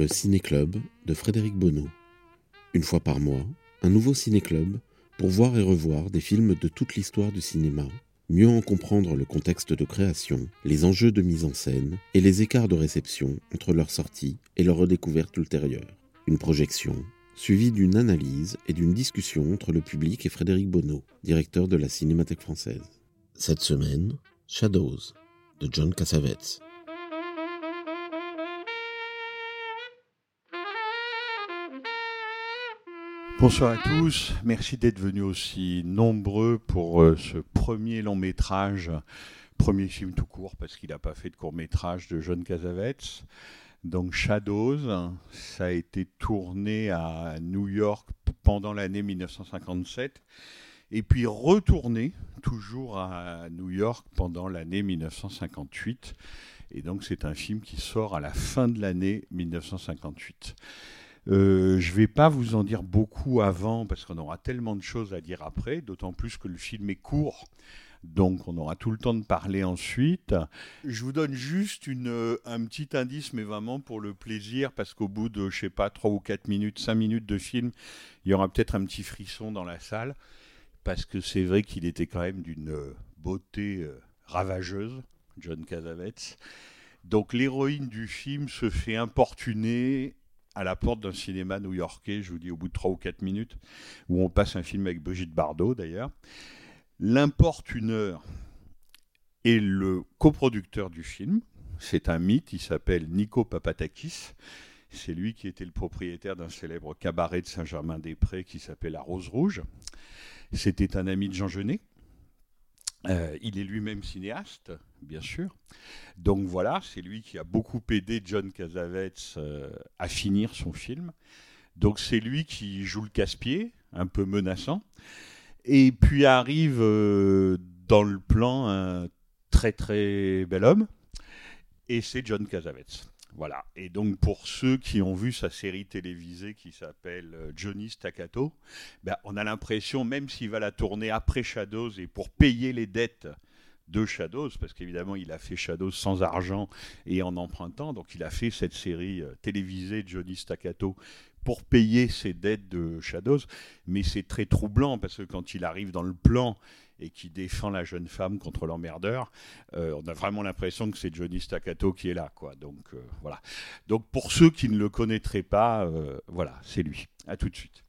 Le Ciné-Club de Frédéric Bonneau. Une fois par mois, un nouveau ciné-club pour voir et revoir des films de toute l'histoire du cinéma, mieux en comprendre le contexte de création, les enjeux de mise en scène et les écarts de réception entre leur sortie et leur redécouverte ultérieure. Une projection suivie d'une analyse et d'une discussion entre le public et Frédéric Bonneau, directeur de la Cinémathèque française. Cette semaine, Shadows de John Cassavetes. Bonsoir à tous, merci d'être venus aussi nombreux pour euh, ce premier long métrage, premier film tout court parce qu'il n'a pas fait de court métrage de John Cassavetes. Donc Shadows, ça a été tourné à New York pendant l'année 1957 et puis retourné toujours à New York pendant l'année 1958. Et donc c'est un film qui sort à la fin de l'année 1958. Euh, je ne vais pas vous en dire beaucoup avant parce qu'on aura tellement de choses à dire après, d'autant plus que le film est court. Donc on aura tout le temps de parler ensuite. Je vous donne juste une, un petit indice, mais vraiment pour le plaisir, parce qu'au bout de, je sais pas, 3 ou 4 minutes, 5 minutes de film, il y aura peut-être un petit frisson dans la salle, parce que c'est vrai qu'il était quand même d'une beauté euh, ravageuse, John Cassavetes. Donc l'héroïne du film se fait importuner à la porte d'un cinéma new-yorkais, je vous dis au bout de 3 ou 4 minutes, où on passe un film avec Brigitte Bardot d'ailleurs. L'importuneur est le coproducteur du film. C'est un mythe, il s'appelle Nico Papatakis. C'est lui qui était le propriétaire d'un célèbre cabaret de Saint-Germain-des-Prés qui s'appelle La Rose Rouge. C'était un ami de Jean Genet. Euh, il est lui-même cinéaste, bien sûr. Donc voilà, c'est lui qui a beaucoup aidé John Cassavetes euh, à finir son film. Donc c'est lui qui joue le casse-pied, un peu menaçant. Et puis arrive euh, dans le plan un très très bel homme, et c'est John Cassavetes. Voilà. Et donc pour ceux qui ont vu sa série télévisée qui s'appelle euh, Johnny Staccato, ben, on a l'impression, même s'il va la tourner après Shadows et pour payer les dettes de Shadows, parce qu'évidemment il a fait Shadows sans argent et en empruntant, donc il a fait cette série euh, télévisée Johnny Staccato pour payer ses dettes de Shadows, mais c'est très troublant parce que quand il arrive dans le plan et qui défend la jeune femme contre l'emmerdeur, euh, on a vraiment l'impression que c'est Johnny Staccato qui est là, quoi. Donc euh, voilà. Donc pour ceux qui ne le connaîtraient pas, voilà, c'est lui. À tout de suite.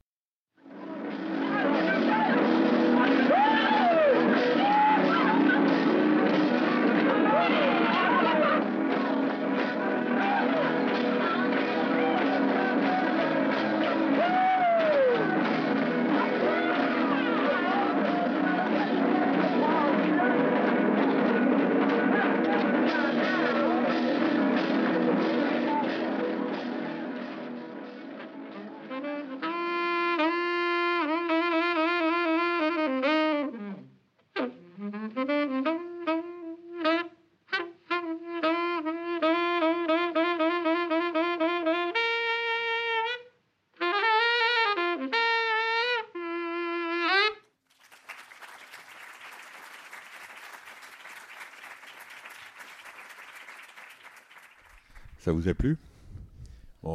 Vous a plu?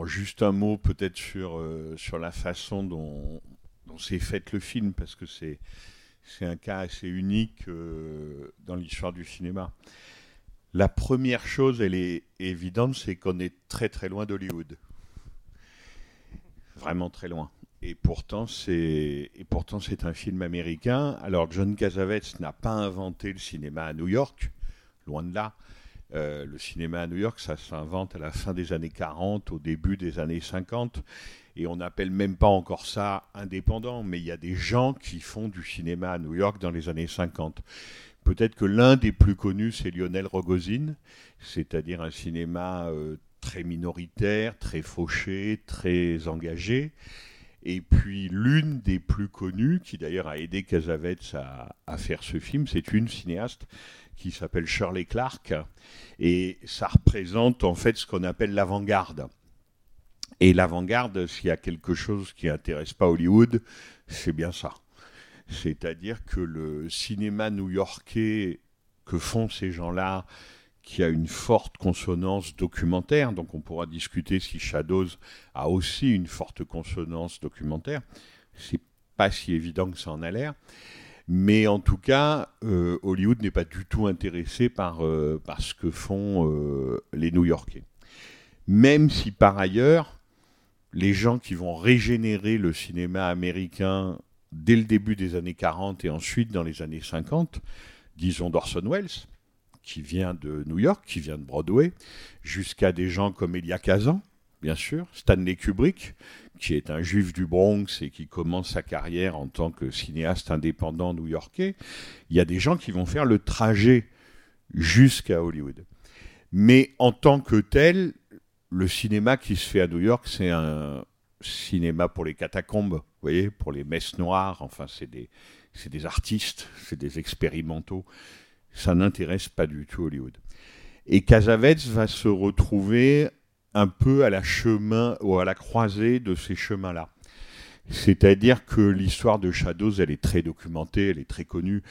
Juste un mot peut-être sur, euh, la façon dont, s'est fait le film, parce que c'est, un cas assez unique euh, dans l'histoire du cinéma. La première chose, elle est évidente, c'est qu'on est très très loin d'Hollywood. Vraiment très loin. Et pourtant, c'est, et un film américain. Alors, John Cassavetes n'a pas inventé le cinéma à New York, loin de là. Euh, le cinéma à New York, ça s'invente à la fin des années 40, au début des années 50, et on n'appelle même pas encore ça indépendant, mais il y a des gens qui font du cinéma à New York dans les années 50. peut-être que l'un des plus connus, c'est Lionel Rogozine, c'est-à-dire un cinéma euh, très minoritaire, très fauché, très engagé. Et puis l'une des plus connues, qui d'ailleurs a aidé Casavets à, à faire ce film, c'est une cinéaste qui s'appelle Shirley Clark. Et ça représente en fait ce qu'on appelle l'avant-garde. Et l'avant-garde, s'il y a quelque chose qui intéresse pas Hollywood, c'est bien ça. C'est-à-dire que le cinéma new-yorkais que font ces gens-là, qui a une forte consonance documentaire, donc on pourra discuter si Shadows a aussi une forte consonance documentaire. C'est pas si évident que ça en a l'air. Mais en tout cas, euh, Hollywood n'est pas du tout intéressé par, euh, par ce que font euh, les New-Yorkais. Même si par ailleurs, les gens qui vont régénérer le cinéma américain dès le début des années 40 et ensuite dans les années 50, disons d'Orson Welles, qui vient de New York, qui vient de Broadway, jusqu'à des gens comme Elia Kazan, bien sûr, Stanley Kubrick, qui est un juif du Bronx et qui commence sa carrière en tant que cinéaste indépendant new-yorkais. Il y a des gens qui vont faire le trajet jusqu'à Hollywood. Mais en tant que tel, le cinéma qui se fait à New York, c'est un cinéma pour les catacombes, vous voyez, pour les messes noires, enfin, c'est des, c'est des artistes, c'est des expérimentaux ça n'intéresse pas du tout Hollywood. Et Casavets va se retrouver un peu à la chemin ou à la croisée de ces chemins-là. C'est-à-dire que l'histoire de Shadows, elle est très documentée, elle est très connue,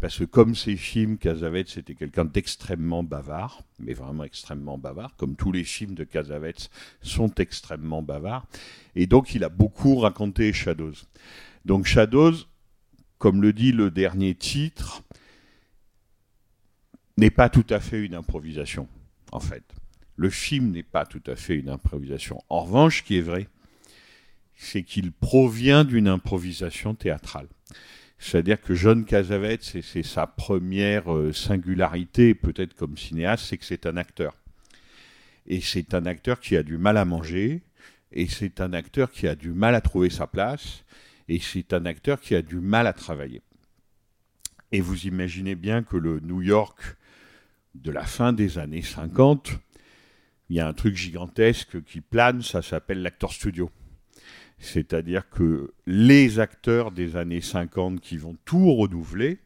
parce que comme ces films, Casavets était quelqu'un d'extrêmement bavard, mais vraiment extrêmement bavard, comme tous les films de Casavets sont extrêmement bavards, et donc il a beaucoup raconté Shadows. Donc Shadows, comme le dit le dernier titre, n'est pas tout à fait une improvisation, en fait. Le film n'est pas tout à fait une improvisation. En revanche, ce qui est vrai, c'est qu'il provient d'une improvisation théâtrale. C'est-à-dire que John Cassavetes, c'est sa première euh, singularité, peut-être comme cinéaste, c'est que c'est un acteur. Et c'est un acteur qui a du mal à manger, et c'est un acteur qui a du mal à trouver sa place, et c'est un acteur qui a du mal à travailler. Et vous imaginez bien que le New York de la fin des années 50, il y a un truc gigantesque qui plane, ça s'appelle l'acteur studio. C'est-à-dire que les acteurs des années 50 qui vont tout renouveler,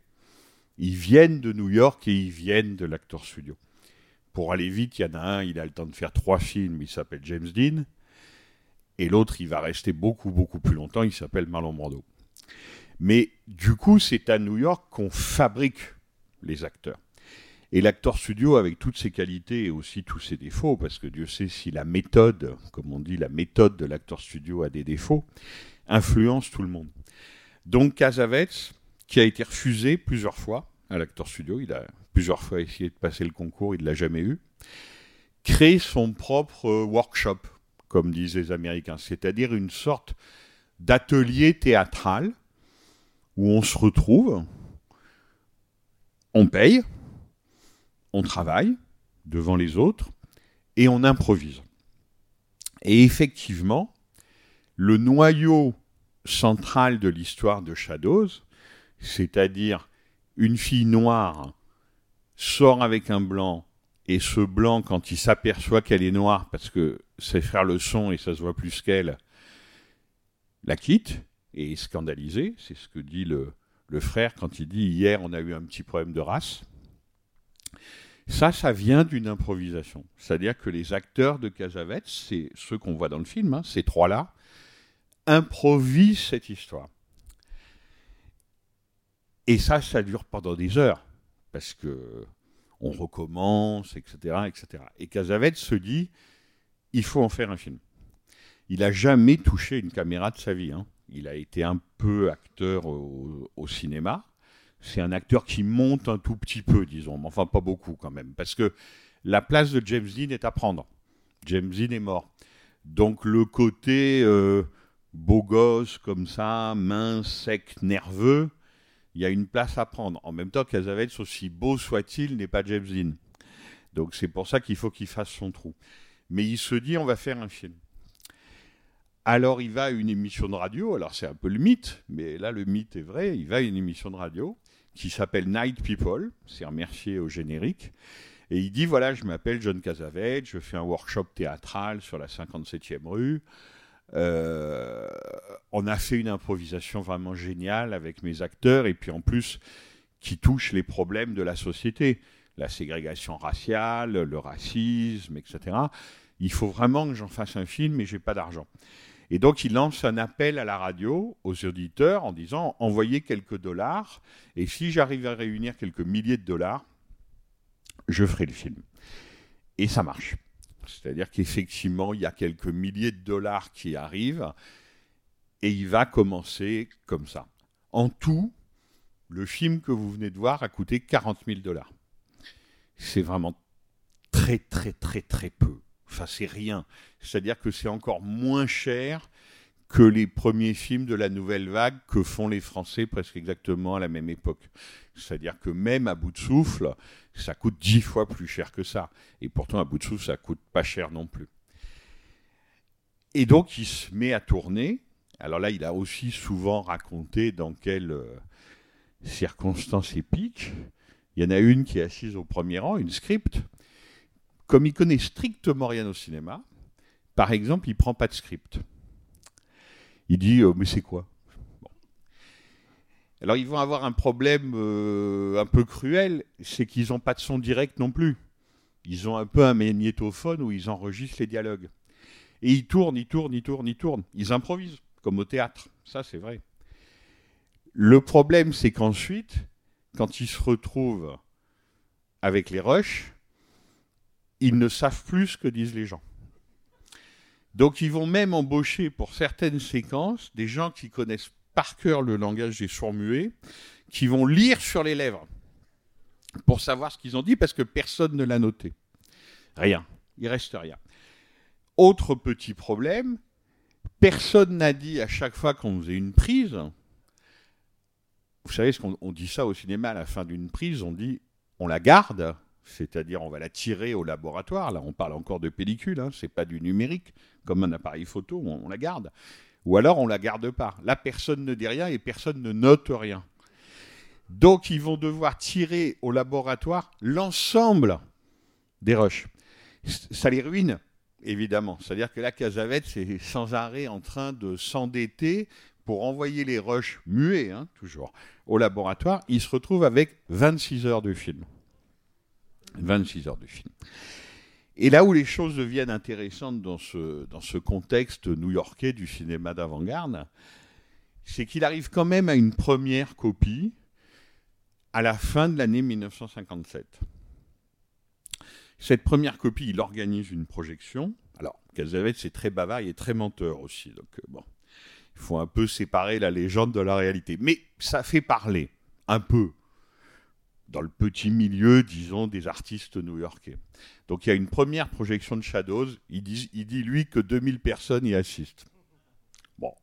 ils viennent de New York et ils viennent de l'acteur studio. Pour aller vite, il y en a un, il a le temps de faire trois films, il s'appelle James Dean, et l'autre, il va rester beaucoup, beaucoup plus longtemps, il s'appelle Marlon Brando. Mais du coup, c'est à New York qu'on fabrique les acteurs. Et l'acteur studio, avec toutes ses qualités et aussi tous ses défauts, parce que Dieu sait si la méthode, comme on dit, la méthode de l'acteur studio a des défauts, influence tout le monde. Donc Casavets, qui a été refusé plusieurs fois à l'acteur studio, il a plusieurs fois essayé de passer le concours, il ne l'a jamais eu, crée son propre workshop, comme disent les Américains, c'est-à-dire une sorte d'atelier théâtral où on se retrouve, on paye, on travaille devant les autres et on improvise. Et effectivement, le noyau central de l'histoire de Shadows, c'est-à-dire une fille noire sort avec un blanc et ce blanc, quand il s'aperçoit qu'elle est noire parce que c'est faire le son et ça se voit plus qu'elle, la quitte et est scandalisé. C'est ce que dit le frère quand il dit hier on a eu un petit problème de race. Ça, ça vient d'une improvisation. C'est-à-dire que les acteurs de Casavets, c'est ceux qu'on voit dans le film, hein, ces trois-là, improvisent cette histoire. Et ça, ça dure pendant des heures, parce que on recommence, etc., etc. Et Casavets se dit, il faut en faire un film. Il n'a jamais touché une caméra de sa vie. Hein. Il a été un peu acteur au cinéma, c'est un acteur qui monte un tout petit peu, disons, mais enfin pas beaucoup quand même, parce que la place de James Dean est à prendre. James Dean est mort. Donc le côté euh, beau gosse comme ça, mince, sec, nerveux, il y a une place à prendre. En même temps, Casavets, aussi beau soit-il, n'est pas James Dean. Donc c'est pour ça qu'il faut qu'il fasse son trou. Mais il se dit, on va faire un film. Alors il va à une émission de radio, alors c'est un peu le mythe, mais là le mythe est vrai, il va à une émission de radio, qui s'appelle Night People, c'est remercié au générique. Et il dit voilà, je m'appelle John Casavet, je fais un workshop théâtral sur la 57e rue. Euh, on a fait une improvisation vraiment géniale avec mes acteurs et puis en plus qui touche les problèmes de la société, la ségrégation raciale, le racisme, etc. Il faut vraiment que j'en fasse un film, mais j'ai pas d'argent. Et donc il lance un appel à la radio, aux auditeurs, en disant envoyez quelques dollars, et si j'arrive à réunir quelques milliers de dollars, je ferai le film. Et ça marche. C'est-à-dire qu'effectivement, il y a quelques milliers de dollars qui arrivent, et il va commencer comme ça. En tout, le film que vous venez de voir a coûté 40 000 dollars. C'est vraiment très très très très peu. Enfin, c'est rien. C'est-à-dire que c'est encore moins cher que les premiers films de la nouvelle vague que font les Français presque exactement à la même époque. C'est-à-dire que même à bout de souffle, ça coûte dix fois plus cher que ça. Et pourtant, à bout de souffle, ça coûte pas cher non plus. Et donc, il se met à tourner. Alors là, il a aussi souvent raconté dans quelles euh, circonstances épiques. Il y en a une qui est assise au premier rang, une script. Comme il connaît strictement rien au cinéma, par exemple, il prend pas de script. Il dit euh, mais c'est quoi? Alors ils vont avoir un problème euh, un peu cruel, c'est qu'ils n'ont pas de son direct non plus. Ils ont un peu un magnétophone où ils enregistrent les dialogues. Et ils tournent, ils tournent, ils tournent, ils tournent. Ils improvisent, comme au théâtre. Ça, c'est vrai. Le problème, c'est qu'ensuite, quand ils se retrouvent avec les rushs, ils ne savent plus ce que disent les gens. Donc ils vont même embaucher pour certaines séquences des gens qui connaissent par cœur le langage des sourds-muets, qui vont lire sur les lèvres pour savoir ce qu'ils ont dit parce que personne ne l'a noté. Rien. Il reste rien. Autre petit problème, personne n'a dit à chaque fois qu'on faisait une prise. Vous savez, ce qu'on on dit ça au cinéma à la fin d'une prise, on dit on la garde, c'est-à-dire on va la tirer au laboratoire. Là, on parle encore de pellicule, hein, c'est pas du numérique comme un appareil photo, on, la garde. Ou alors on la garde pas. Là, personne ne dit rien et personne ne note rien. Donc ils vont devoir tirer au laboratoire l'ensemble des rushs. Ça les ruine, évidemment. C'est-à-dire que la Casavette, c'est sans arrêt en train de s'endetter pour envoyer les rushs muets, hein, toujours, au laboratoire. Ils se retrouvent avec 26 heures de film. 26 heures de film. Et là où les choses deviennent intéressantes dans ce, contexte new-yorkais du cinéma d'avant-garde, c'est qu'il arrive quand même à une première copie à la fin de l'année 1957. Cette première copie, il organise une projection. Alors, Cazavet, c'est très bavard, est très menteur aussi. Donc, euh, bon, il faut un peu séparer la légende de la réalité. Mais ça fait parler, un peu dans le petit milieu, disons, des artistes new-yorkais. Donc il y a une première projection de Shadows, il dit, lui que 2000 personnes y assistent. Bon,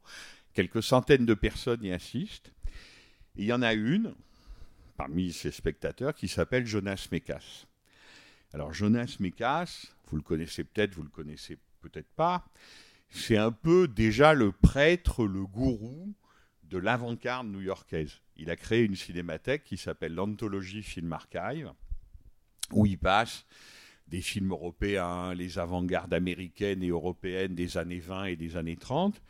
quelques centaines de personnes y assistent. il y en a une, parmi ces spectateurs, qui s'appelle Jonas Mekas. Alors Jonas Mekas, vous le connaissez peut-être, vous le connaissez peut-être pas, c'est un peu déjà le prêtre, le gourou de l'avant-garde new-yorkaise. Il a créé une cinémathèque qui s'appelle l'Anthologie Film Archive, où il passe des films européens, les avant-gardes américaines et européennes des années 20 et des années 30.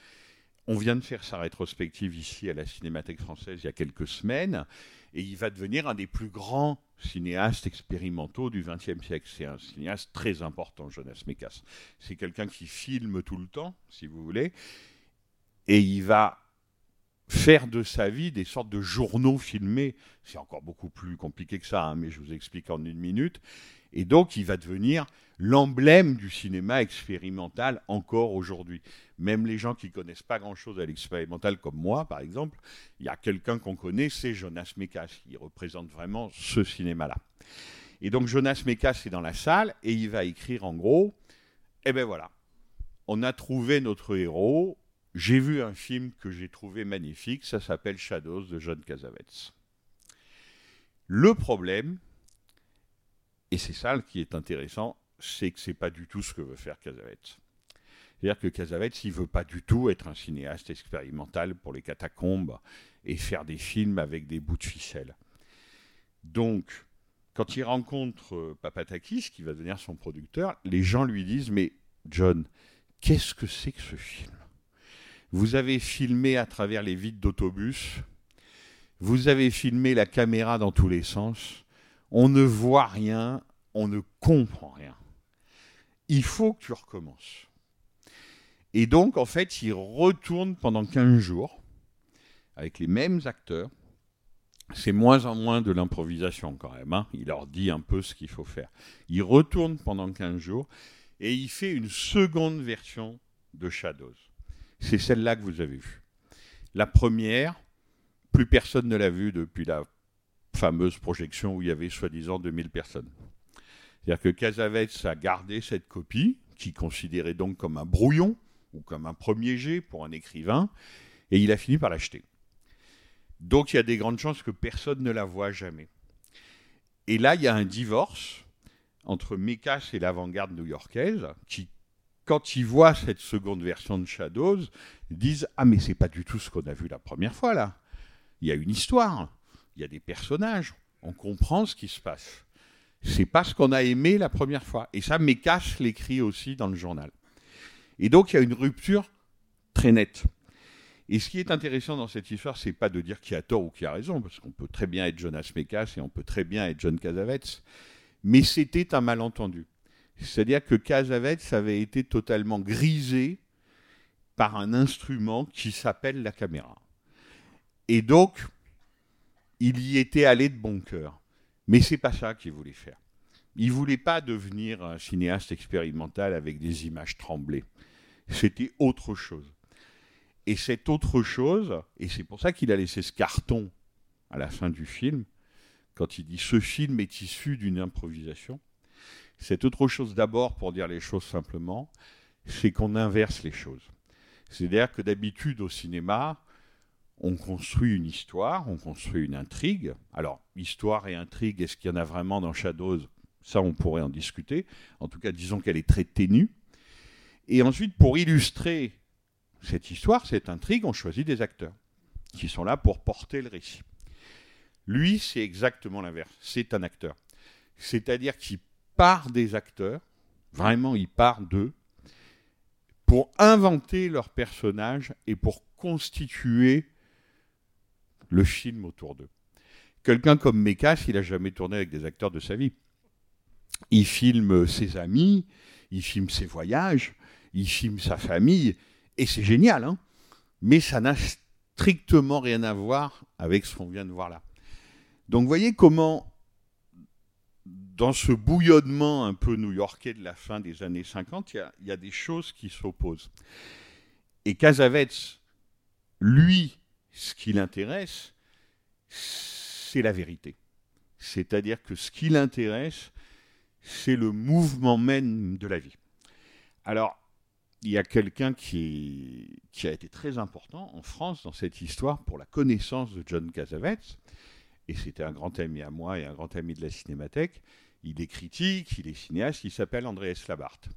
On vient de faire sa rétrospective ici à la Cinémathèque française il y a quelques semaines, et il va devenir un des plus grands cinéastes expérimentaux du XXe siècle. C'est un cinéaste très important, Jonas Mekas. C'est quelqu'un qui filme tout le temps, si vous voulez, et il va faire de sa vie des sortes de journaux filmés. C'est encore beaucoup plus compliqué que ça, hein, mais je vous explique en une minute. Et donc, il va devenir l'emblème du cinéma expérimental encore aujourd'hui. Même les gens qui connaissent pas grand-chose à l'expérimental, comme moi, par exemple, il y a quelqu'un qu'on connaît, c'est Jonas Mekas. Il représente vraiment ce cinéma-là. Et donc, Jonas Mekas est dans la salle et il va écrire en gros, eh ben voilà, on a trouvé notre héros, j'ai vu un film que j'ai trouvé magnifique, ça s'appelle Shadows de John Cassavetes. Le problème, et c'est ça qui est intéressant, c'est que c'est pas du tout ce que veut faire Cassavetes. C'est-à-dire que Cassavetes, il veut pas du tout être un cinéaste expérimental pour les catacombes et faire des films avec des bouts de ficelle. Donc, quand il rencontre euh, Papatakis, qui va devenir son producteur, les gens lui disent Mais John, qu'est-ce que c'est que ce film? Vous avez filmé à travers les vides d'autobus, vous avez filmé la caméra dans tous les sens, on ne voit rien, on ne comprend rien. Il faut que tu recommences. Et donc, en fait, il retourne pendant 15 jours avec les mêmes acteurs. C'est moins en moins de l'improvisation quand même. hein. Il leur dit un peu ce qu'il faut faire. Il retourne pendant 15 jours et il fait une seconde version de Shadows. C'est celle-là que vous avez vue. La première, plus personne ne l'a vue depuis la fameuse projection où il y avait soi-disant 2000 personnes. C'est-à-dire que Casavets a gardé cette copie, qui considérait donc comme un brouillon ou comme un premier jet pour un écrivain, et il a fini par l'acheter. Donc il y a des grandes chances que personne ne la voit jamais. Et là, il y a un divorce entre Mekas et l'avant-garde new-yorkaise, qui, quand ils voient cette seconde version de Shadows, disent Ah, mais c'est pas du tout ce qu'on a vu la première fois là. Il y a une histoire, il y a des personnages, on comprend ce qui se passe. C'est pas ce qu'on a aimé la première fois. Et ça, Mekas l'écrit aussi dans le journal. Et donc, il y a une rupture très nette. Et ce qui est intéressant dans cette histoire, c'est pas de dire qui a tort ou qui a raison, parce qu'on peut très bien être Jonas Mekas et on peut très bien être John Casavets, mais c'était un malentendu. C'est-à-dire que Casavets avait été totalement grisé par un instrument qui s'appelle la caméra. Et donc, il y était allé de bon cœur. Mais c'est pas ça qu'il voulait faire. Il voulait pas devenir un cinéaste expérimental avec des images tremblées. C'était autre chose. Et cette autre chose, et c'est pour ça qu'il a laissé ce carton à la fin du film, quand il dit ce film est issu d'une improvisation, cette autre chose d'abord, pour dire les choses simplement, c'est qu'on inverse les choses. C'est-à-dire que d'habitude au cinéma, on construit une histoire, on construit une intrigue. Alors, histoire et intrigue, est-ce qu'il y en a vraiment dans Shadows? Ça, on pourrait en discuter. En tout cas, disons qu'elle est très ténue. Et ensuite, pour illustrer cette histoire, cette intrigue, on choisit des acteurs qui sont là pour porter le récit. Lui, c'est exactement l'inverse. C'est un acteur. C'est-à-dire qu'il part des acteurs, vraiment, il part d'eux, pour inventer leurs personnages et pour constituer le film autour d'eux. Quelqu'un comme Mekas, il n'a jamais tourné avec des acteurs de sa vie. Il filme ses amis, il filme ses voyages, il filme sa famille, et c'est génial, hein mais ça n'a strictement rien à voir avec ce qu'on vient de voir là. Donc vous voyez comment, dans ce bouillonnement un peu new-yorkais de la fin des années 50, il y a, des choses qui s'opposent. Et Casavets, lui, ce qui l'intéresse, c'est la vérité. C'est-à-dire que ce qui l'intéresse, c'est le mouvement même de la vie. Alors, il y a quelqu'un qui, qui, a été très important en France dans cette histoire pour la connaissance de John Casavets, et c'était un grand ami à moi et un grand ami de la Cinémathèque. Il est critique, il est cinéaste, il s'appelle Andreas Labarthe.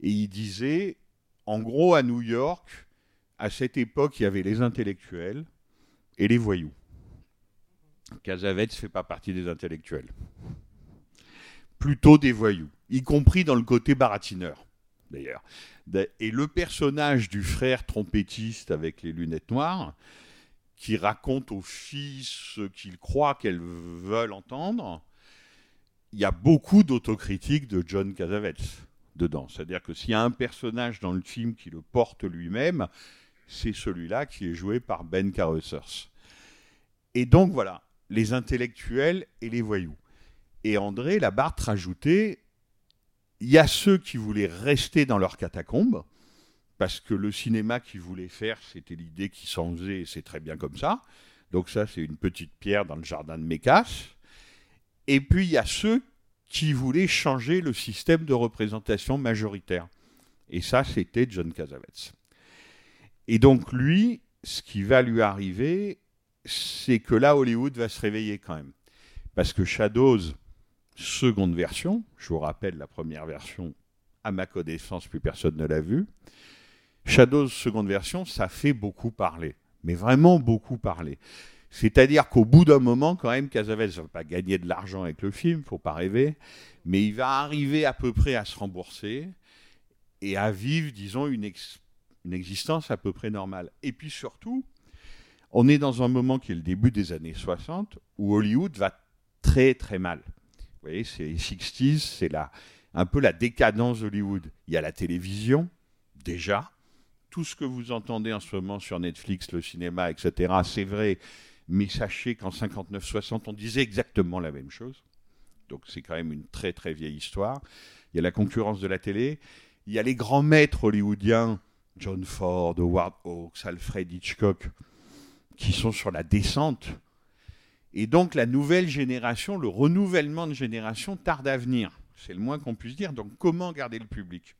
Et il disait, en gros, à New York, à cette époque, il y avait les intellectuels et les voyous. Casavets ne fait pas partie des intellectuels. Plutôt des voyous, y compris dans le côté baratineur, d'ailleurs. Et le personnage du frère trompettiste avec les lunettes noires, qui raconte aux filles ce qu'il croit qu'elles veulent entendre, il y a beaucoup d'autocritique de John Casavets dedans. C'est-à-dire que s'il y a un personnage dans le film qui le porte lui-même, c'est celui-là qui est joué par Ben Carruthers. Et donc voilà, les intellectuels et les voyous. Et André Labarthe rajoutait, il y a ceux qui voulaient rester dans leurs catacombes, parce que le cinéma qu'ils voulaient faire, c'était l'idée qui s'en faisait, et c'est très bien comme ça. Donc ça, c'est une petite pierre dans le jardin de Mécasse. Et puis, il y a ceux qui voulaient changer le système de représentation majoritaire. Et ça, c'était John Casavets. Et donc, lui, ce qui va lui arriver, c'est que là, Hollywood va se réveiller quand même. Parce que Shadows, seconde version, je vous rappelle la première version, à ma connaissance, plus personne ne l'a vue. Shadows, seconde version, ça fait beaucoup parler. Mais vraiment beaucoup parler. C'est-à-dire qu'au bout d'un moment, quand même, Casavetes ne va pas gagner de l'argent avec le film, faut pas rêver, mais il va arriver à peu près à se rembourser et à vivre, disons, une, une existence à peu près normale. Et puis surtout, on est dans un moment qui est le début des années 60 où Hollywood va très très mal. Vous voyez, c'est les 60s, c'est un peu la décadence d'Hollywood. Il y a la télévision, déjà. Tout ce que vous entendez en ce moment sur Netflix, le cinéma, etc., c'est vrai. Mais sachez qu'en 59-60, on disait exactement la même chose. Donc c'est quand même une très très vieille histoire. Il y a la concurrence de la télé. Il y a les grands maîtres hollywoodiens, John Ford, Howard Hawks, Alfred Hitchcock, qui sont sur la descente. Et donc la nouvelle génération, le renouvellement de génération tarde à venir. C'est le moins qu'on puisse dire. Donc comment garder le public?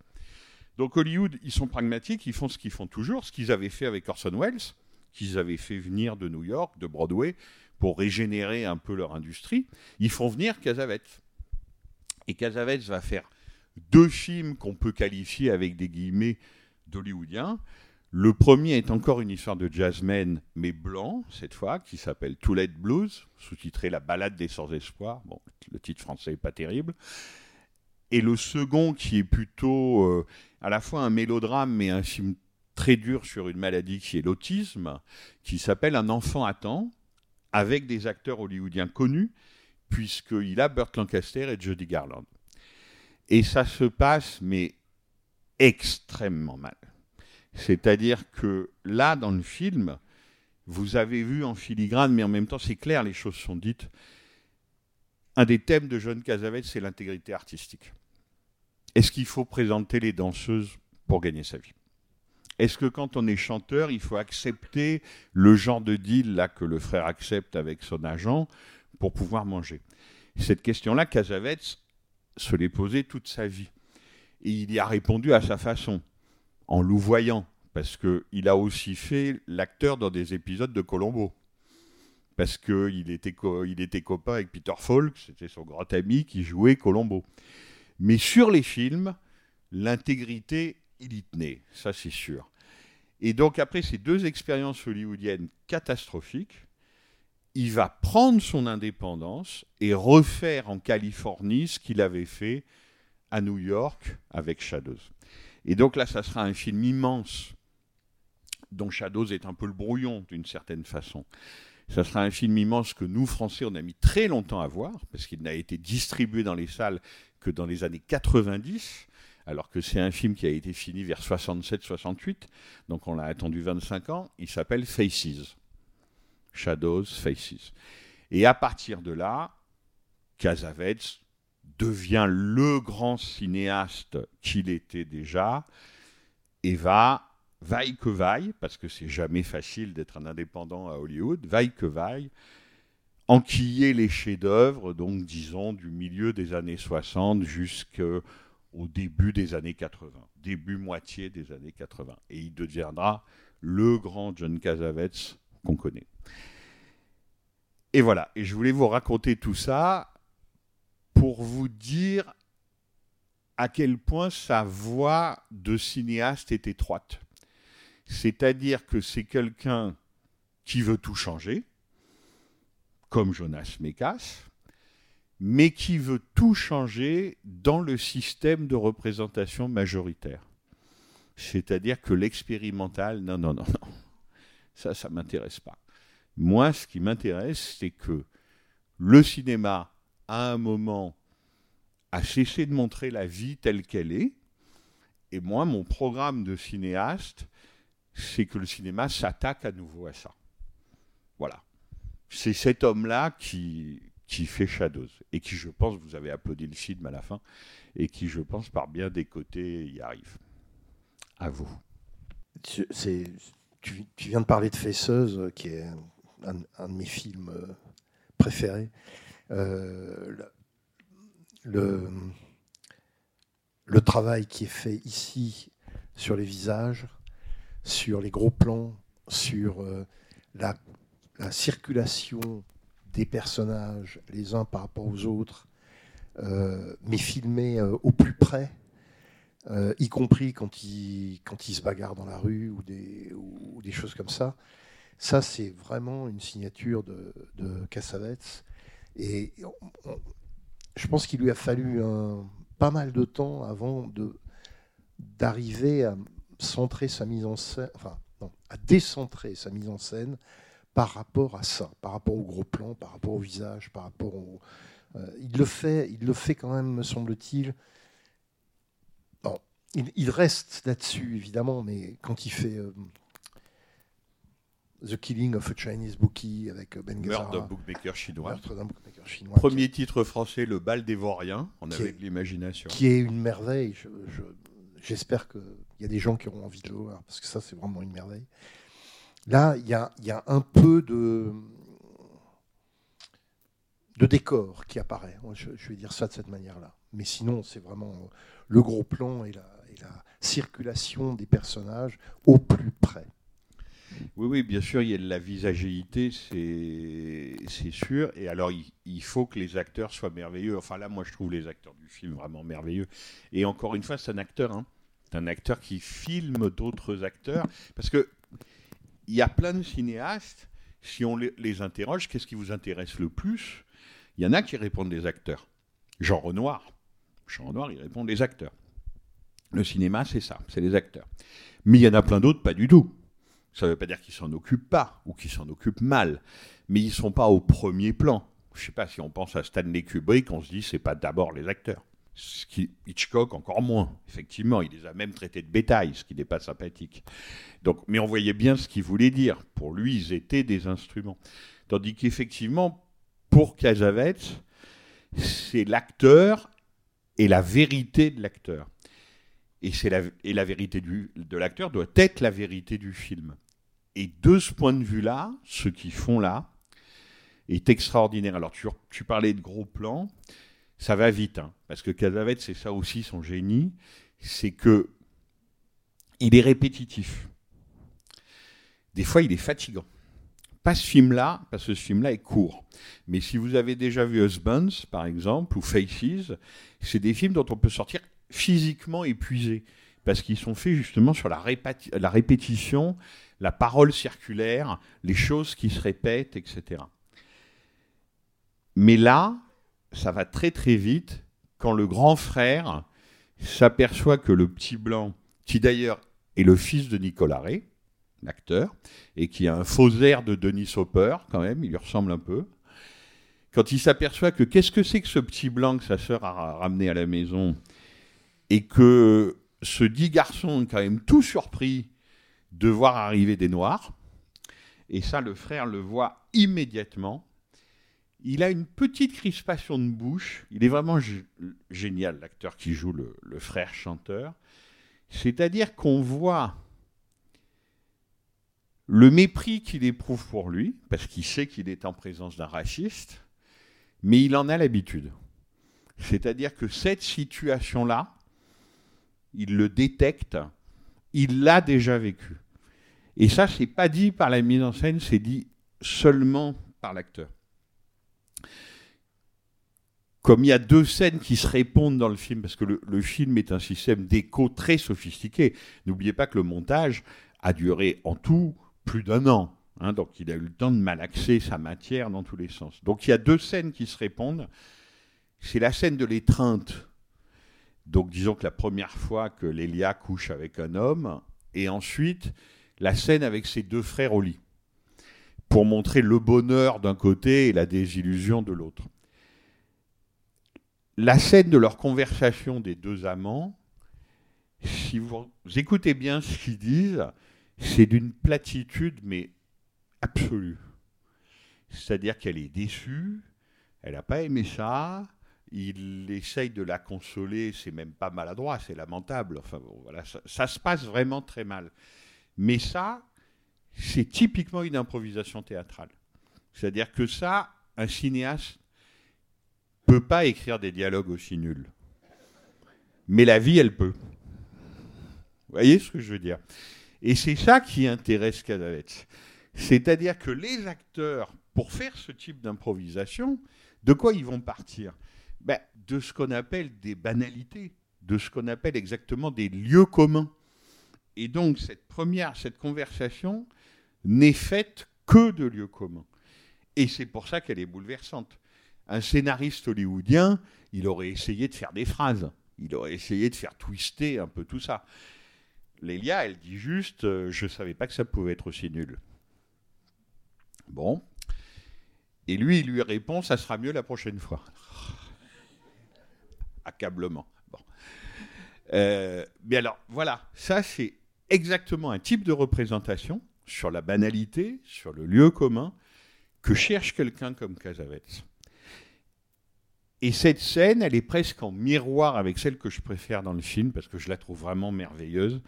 Donc Hollywood, ils sont pragmatiques, ils font ce qu'ils font toujours, ce qu'ils avaient fait avec Orson Welles, qu'ils avaient fait venir de New York, de Broadway, pour régénérer un peu leur industrie. Ils font venir Casavetes. Et Casavetes va faire deux films qu'on peut qualifier avec des guillemets d'hollywoodiens. Le premier est encore une histoire de jazzman, mais blanc, cette fois, qui s'appelle Too Blues, sous-titré La balade des sans-espoir. Bon, le titre français n'est pas terrible. Et le second, qui est plutôt euh, à la fois un mélodrame, mais un film très dur sur une maladie qui est l'autisme, qui s'appelle Un enfant attend, avec des acteurs hollywoodiens connus, puisqu'il a Burt Lancaster et Judy Garland. Et ça se passe, mais extrêmement mal. C'est-à-dire que là, dans le film, vous avez vu en filigrane, mais en même temps, c'est clair, les choses sont dites. Un des thèmes de John Casavetes, c'est l'intégrité artistique. Est-ce qu'il faut présenter les danseuses pour gagner sa vie? Est-ce que quand on est chanteur, il faut accepter le genre de deal là que le frère accepte avec son agent pour pouvoir manger? Cette question-là, Casavetes se l'est posée toute sa vie. Et il y a répondu à sa façon en louvoyant, parce qu'il a aussi fait l'acteur dans des épisodes de Colombo. Parce qu'il était, il était copain avec Peter Falk, c'était son grand ami qui jouait Colombo. Mais sur les films, l'intégrité, il y tenait, ça c'est sûr. Et donc après ces deux expériences hollywoodiennes catastrophiques, il va prendre son indépendance et refaire en Californie ce qu'il avait fait à New York avec Shadows. Et donc là, ça sera un film immense, dont Shadows est un peu le brouillon d'une certaine façon. Ça sera un film immense que nous, Français, on a mis très longtemps à voir, parce qu'il n'a été distribué dans les salles que dans les années 90, alors que c'est un film qui a été fini vers 67-68, donc on l'a attendu 25 ans. Il s'appelle Faces. Shadows, Faces. Et à partir de là, Casavetes devient le grand cinéaste qu'il était déjà et va, vaille que vaille, parce que c'est jamais facile d'être un indépendant à Hollywood, vaille que vaille, enquiller les chefs-d'œuvre, donc disons du milieu des années 60 jusqu'au début des années 80, début moitié des années 80. Et il deviendra le grand John Casavetes qu'on connaît. Et voilà, et je voulais vous raconter tout ça pour vous dire à quel point sa voix de cinéaste est étroite. C'est-à-dire que c'est quelqu'un qui veut tout changer, comme Jonas Mekas, mais qui veut tout changer dans le système de représentation majoritaire. C'est-à-dire que l'expérimental, non, non, non, non, ça, ça ne m'intéresse pas. Moi, ce qui m'intéresse, c'est que le cinéma, à un moment, a cessé de montrer la vie telle qu'elle est. Et moi, mon programme de cinéaste, c'est que le cinéma s'attaque à nouveau à ça. Voilà. C'est cet homme-là qui, qui fait Shadows. Et qui, je pense, vous avez applaudi le film à la fin, et qui, je pense, par bien des côtés, y arrive. À vous. Tu, viens de parler de Fesseuse, qui est un, de mes films euh, préférés. Euh, le, travail qui est fait ici sur les visages, sur les gros plans, sur euh, la, la, circulation des personnages les uns par rapport aux autres, euh, mais filmé euh, au plus près, euh, y compris quand ils, quand ils se bagarrent dans la rue ou des, ou des choses comme ça. Ça, c'est vraiment une signature de, de Cassavetes. Et je pense qu'il lui a fallu un- pas mal de temps avant d'arriver à centrer sa mise en scène, enfin, non, à décentrer sa mise en scène par rapport à ça, par rapport au gros plan, par rapport au visage, par rapport au. euh, il le fait, il le fait quand même, me semble-t-il. Bon, il, il reste là-dessus évidemment, mais quand il fait euh, The Killing of a Chinese Bookie avec euh, Ben Meurtre d'un Gazzara, bookmaker chinois. Meurtre d'un bookmaker chinois, Premier titre français, Le bal des vauriens. On avait de l'imagination. qui est une merveille. Je- je- J'espère qu'il y a des gens qui auront envie de le voir, parce que ça, c'est vraiment une merveille. Là, il y a, un peu de, décor qui apparaît. Je, vais dire ça de cette manière-là. Mais sinon, c'est vraiment le gros plan et la, circulation des personnages au plus près. Oui, oui, bien sûr, il y a de la visagéité, c'est sûr. Et alors, il, il faut que les acteurs soient merveilleux. Enfin, là, moi, je trouve les acteurs du film vraiment merveilleux. Et encore une fois, c'est un acteur. Hein. C'est un acteur qui filme d'autres acteurs. Parce que il y a plein de cinéastes, si on les, interroge, qu'est-ce qui vous intéresse le plus? Il y en a qui répondent des acteurs. Jean Renoir. Jean Renoir, il répond des acteurs. Le cinéma, c'est ça, c'est les acteurs. Mais il y en a plein d'autres, pas du tout. Ça ne veut pas dire qu'ils s'en occupent pas ou qu'ils s'en occupent mal, mais ils sont pas au premier plan. Je sais pas si on pense à Stanley Kubrick, on se dit c'est pas d'abord les acteurs. Hitchcock encore moins. Effectivement, il les a même traités de bétail, ce qui n'est pas sympathique. Donc, mais on voyait bien ce qu'il voulait dire. Pour lui, ils étaient des instruments. Tandis qu'effectivement, pour Casavetes, c'est l'acteur et la vérité de l'acteur. Et, la, et la vérité du, de l'acteur doit être la vérité du film. Et de ce point de vue-là, ce qu'ils font là est extraordinaire. Alors, tu, tu parlais de gros plans, ça va vite, hein, parce que Casavetes, c'est ça aussi son génie, c'est que il est répétitif. Des fois, il est fatigant. Pas ce film-là, parce que ce film-là est court. Mais si vous avez déjà vu Husbands, par exemple, ou Faces, c'est des films dont on peut sortir physiquement épuisé, parce qu'ils sont faits justement sur la répétition, la parole circulaire, les choses qui se répètent, etc. Mais là, ça va très très vite quand le grand frère s'aperçoit que le petit blanc, qui d'ailleurs est le fils de Nicolas Ray, l'acteur, et qui a un faux air de Denis Hopper, quand même, il lui ressemble un peu, quand il s'aperçoit que qu'est-ce que c'est que ce petit blanc que sa sœur a ramené à la maison, et que ce dit garçon est quand même tout surpris de voir arriver des noirs, et ça le frère le voit immédiatement, il a une petite crispation de bouche, il est vraiment génial l'acteur qui joue le, le frère chanteur, c'est-à-dire qu'on voit le mépris qu'il éprouve pour lui, parce qu'il sait qu'il est en présence d'un raciste, mais il en a l'habitude. C'est-à-dire que cette situation-là, il le détecte, il l'a déjà vécu. Et ça, c'est pas dit par la mise en scène, c'est dit seulement par l'acteur. Comme il y a deux scènes qui se répondent dans le film, parce que le, film est un système d'écho très sophistiqué. N'oubliez pas que le montage a duré en tout plus d'un an. hein, donc il a eu le temps de malaxer sa matière dans tous les sens. Donc il y a deux scènes qui se répondent. C'est la scène de l'étreinte. Donc disons que la première fois que Lélia couche avec un homme, et ensuite la scène avec ses deux frères au lit, pour montrer le bonheur d'un côté et la désillusion de l'autre. La scène de leur conversation des deux amants, si vous écoutez bien ce qu'ils disent, c'est d'une platitude, mais absolue. C'est-à-dire qu'elle est déçue, elle n'a pas aimé ça, il essaye de la consoler, c'est même pas maladroit, c'est lamentable. Enfin, voilà, ça se passe vraiment très mal. Mais ça, c'est typiquement une improvisation théâtrale. C'est-à-dire que ça, un cinéaste peut pas écrire des dialogues aussi nuls. Mais la vie, elle peut. Vous voyez ce que je veux dire? Et c'est ça qui intéresse Cadavetz. C'est-à-dire que les acteurs, pour faire ce type d'improvisation, de quoi ils vont partir? Ben, De ce qu'on appelle des banalités, de ce qu'on appelle exactement des lieux communs. Et donc, cette première, cette conversation n'est faite que de lieux communs. Et c'est pour ça qu'elle est bouleversante. Un scénariste hollywoodien, il aurait essayé de faire des phrases. Il aurait essayé de faire twister un peu tout ça. Lélia, elle dit juste euh, Je ne savais pas que ça pouvait être aussi nul. Bon. Et lui, il lui répond Ça sera mieux la prochaine fois. Accablement. Bon. Euh, mais alors, voilà, ça, c'est exactement un type de représentation sur la banalité, sur le lieu commun, que cherche quelqu'un comme Casavets. Et cette scène, elle est presque en miroir avec celle que je préfère dans le film, parce que je la trouve vraiment merveilleuse.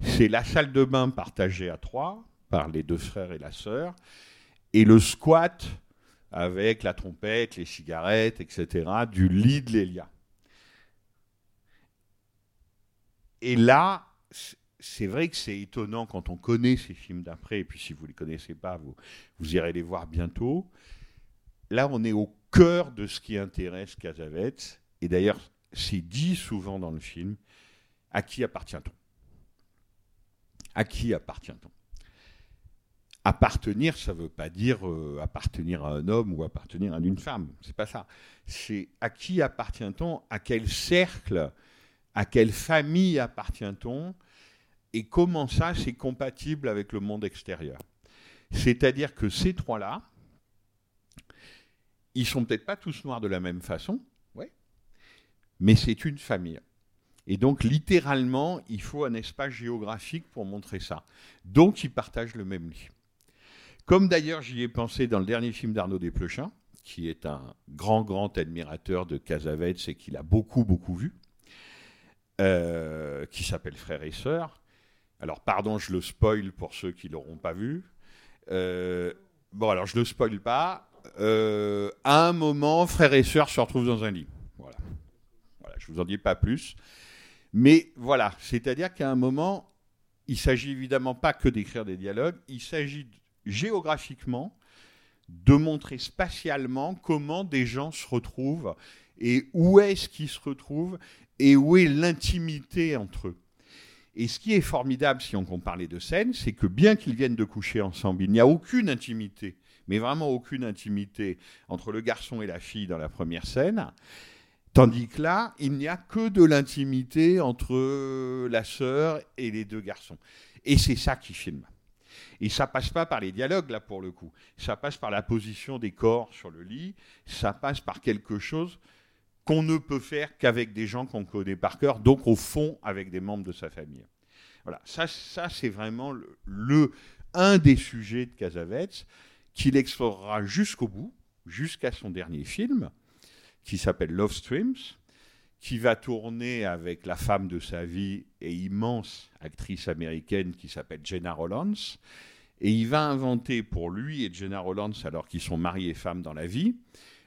C'est la salle de bain partagée à trois, par les deux frères et la sœur, et le squat avec la trompette, les cigarettes, etc., du lit de Lélia. Et là, c'est vrai que c'est étonnant quand on connaît ces films d'après, et puis si vous ne les connaissez pas, vous, vous irez les voir bientôt. Là, on est au cœur de ce qui intéresse Casavets, et d'ailleurs, c'est dit souvent dans le film, à qui appartient-on? À qui appartient-on? Appartenir, ça ne veut pas dire euh, appartenir à un homme ou appartenir à une femme. C'est pas ça. C'est à qui appartient-on? À quel cercle? À quelle famille appartient-on? Et comment ça, c'est compatible avec le monde extérieur? C'est-à-dire que ces trois-là, ils sont peut-être pas tous noirs de la même façon, ouais, mais c'est une famille. Et donc, littéralement, il faut un espace géographique pour montrer ça. Donc, ils partagent le même lit. Comme d'ailleurs j'y ai pensé dans le dernier film d'Arnaud Desplechin, qui est un grand, grand admirateur de Casavets et qu'il a beaucoup, beaucoup vu, euh, qui s'appelle Frères et Sœurs. Alors, pardon, je le spoil pour ceux qui ne l'auront pas vu. Euh, bon, alors, je ne le spoil pas. Euh, à un moment, frères et sœurs se retrouvent dans un lit. Voilà. voilà je ne vous en dis pas plus. Mais voilà, c'est-à-dire qu'à un moment, il s'agit évidemment pas que d'écrire des dialogues, il s'agit géographiquement de montrer spatialement comment des gens se retrouvent et où est-ce qu'ils se retrouvent et où est l'intimité entre eux. Et ce qui est formidable, si on compare les deux scènes, c'est que bien qu'ils viennent de coucher ensemble, il n'y a aucune intimité, mais vraiment aucune intimité entre le garçon et la fille dans la première scène. Tandis que là, il n'y a que de l'intimité entre la sœur et les deux garçons. Et c'est ça qui filme. Et ça passe pas par les dialogues, là, pour le coup. Ça passe par la position des corps sur le lit. Ça passe par quelque chose qu'on ne peut faire qu'avec des gens qu'on connaît par cœur, donc au fond, avec des membres de sa famille. Voilà. Ça, ça c'est vraiment le, un des sujets de Casavets qu'il explorera jusqu'au bout, jusqu'à son dernier film, qui s'appelle Love Streams, qui va tourner avec la femme de sa vie et immense actrice américaine qui s'appelle Jenna Rollins. Et il va inventer pour lui et Jenna Rollins, alors qu'ils sont mariés et femmes dans la vie,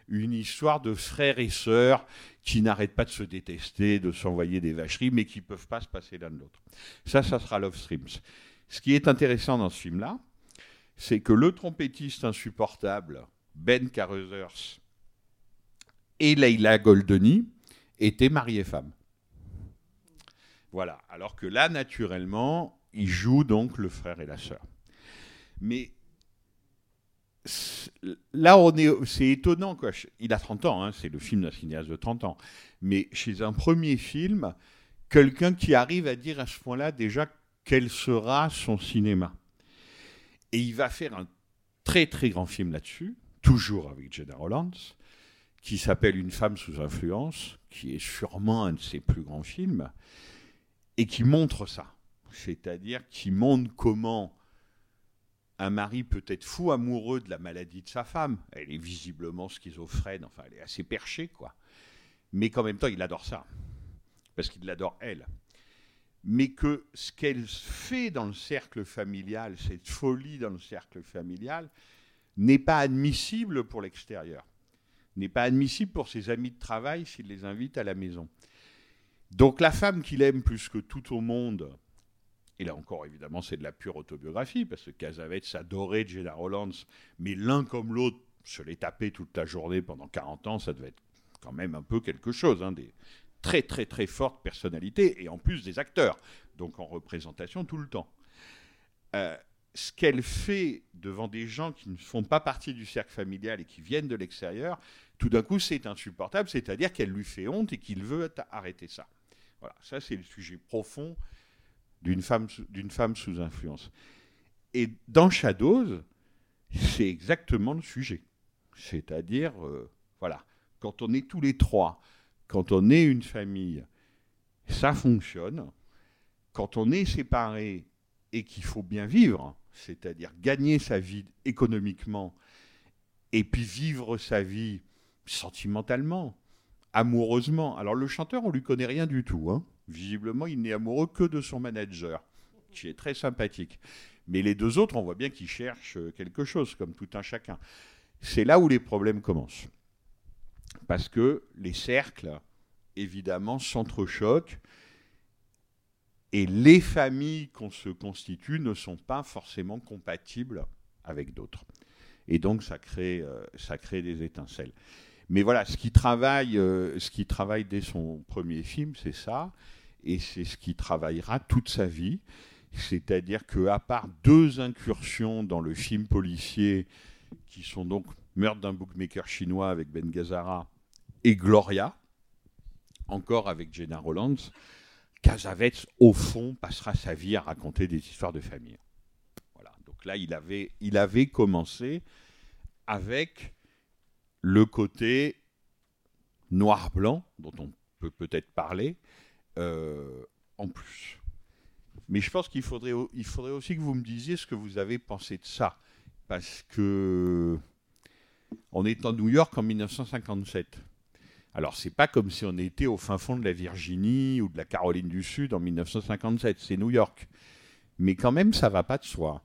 une histoire de frères et sœurs qui n'arrêtent pas de se détester, de s'envoyer des vacheries, mais qui ne peuvent pas se passer l'un de l'autre. Ça, ça sera Love Streams. Ce qui est intéressant dans ce film-là, c'est que le trompettiste insupportable, Ben Carruthers, et Leila Goldeni étaient mariés femmes. Voilà. Alors que là, naturellement, ils jouent donc le frère et la sœur. Mais là, on est, c'est étonnant. Quoi. Il a 30 ans, hein, c'est le film d'un cinéaste de 30 ans. Mais chez un premier film, quelqu'un qui arrive à dire à ce point-là déjà quel sera son cinéma. Et il va faire un très très grand film là-dessus, toujours avec Jenna Rollins, qui s'appelle Une femme sous influence, qui est sûrement un de ses plus grands films, et qui montre ça. C'est-à-dire qui montre comment un mari peut être fou amoureux de la maladie de sa femme. Elle est visiblement schizophrène, enfin elle est assez perchée, quoi. Mais qu'en même temps, il adore ça. Parce qu'il l'adore elle mais que ce qu'elle fait dans le cercle familial, cette folie dans le cercle familial, n'est pas admissible pour l'extérieur, n'est pas admissible pour ses amis de travail s'il les invite à la maison. Donc la femme qu'il aime plus que tout au monde, et là encore évidemment c'est de la pure autobiographie, parce que Casavets adorait Jenna Rollins, mais l'un comme l'autre se les taper toute la journée pendant 40 ans, ça devait être quand même un peu quelque chose, hein, très très très forte personnalité et en plus des acteurs, donc en représentation tout le temps. Euh, ce qu'elle fait devant des gens qui ne font pas partie du cercle familial et qui viennent de l'extérieur, tout d'un coup, c'est insupportable, c'est-à-dire qu'elle lui fait honte et qu'il veut arrêter ça. Voilà, ça c'est le sujet profond d'une femme, femme sous influence. Et dans Shadows, c'est exactement le sujet. C'est-à-dire, euh, voilà, quand on est tous les trois, quand on est une famille, ça fonctionne. Quand on est séparés et qu'il faut bien vivre, c'est-à-dire gagner sa vie économiquement et puis vivre sa vie sentimentalement, amoureusement. Alors le chanteur, on lui connaît rien du tout. hein. Visiblement, il n'est amoureux que de son manager, qui est très sympathique. Mais les deux autres, on voit bien qu'ils cherchent quelque chose, comme tout un chacun. C'est là où les problèmes commencent. Parce que les cercles, évidemment, s'entrechoquent et les familles qu'on se constitue ne sont pas forcément compatibles avec d'autres. Et donc, ça crée, euh, ça crée des étincelles. Mais voilà, ce qui travaille, euh, ce qui travaille dès son premier film, c'est ça, et c'est ce qui travaillera toute sa vie. C'est-à-dire que, à part deux incursions dans le film policier, qui sont donc Meurtre d'un bookmaker chinois avec Ben Gazzara et Gloria, encore avec Jenna Rollins, Casavets, au fond, passera sa vie à raconter des histoires de famille. Voilà. Donc là, il avait, commencé avec le côté noir-blanc, dont on peut peut-être parler, euh, en plus. Mais je pense qu'il faudrait, au- il faudrait aussi que vous me disiez ce que vous avez pensé de ça. Parce que on est en New York en 1957. Alors, c'est pas comme si on était au fin fond de la Virginie ou de la Caroline du Sud en 1957, c'est New York. Mais quand même, ça va pas de soi.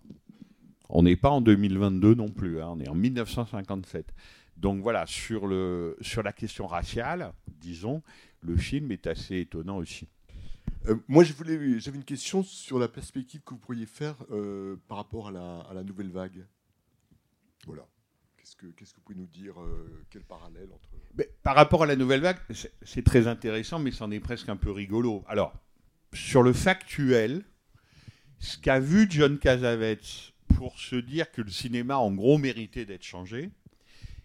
On n'est pas en 2022 non plus, hein, on est en 1957. Donc voilà, sur, le, sur la question raciale, disons, le film est assez étonnant aussi. Euh, moi, j'avais une question sur la perspective que vous pourriez faire euh, par rapport à à la nouvelle vague. Voilà. Qu'est-ce que, vous pouvez nous dire euh, Quel parallèle entre. Par rapport à la nouvelle vague, c'est- c'est très intéressant, mais c'en est presque un peu rigolo. Alors, sur le factuel, ce qu'a vu John Cassavetes pour se dire que le cinéma, en gros, méritait d'être changé,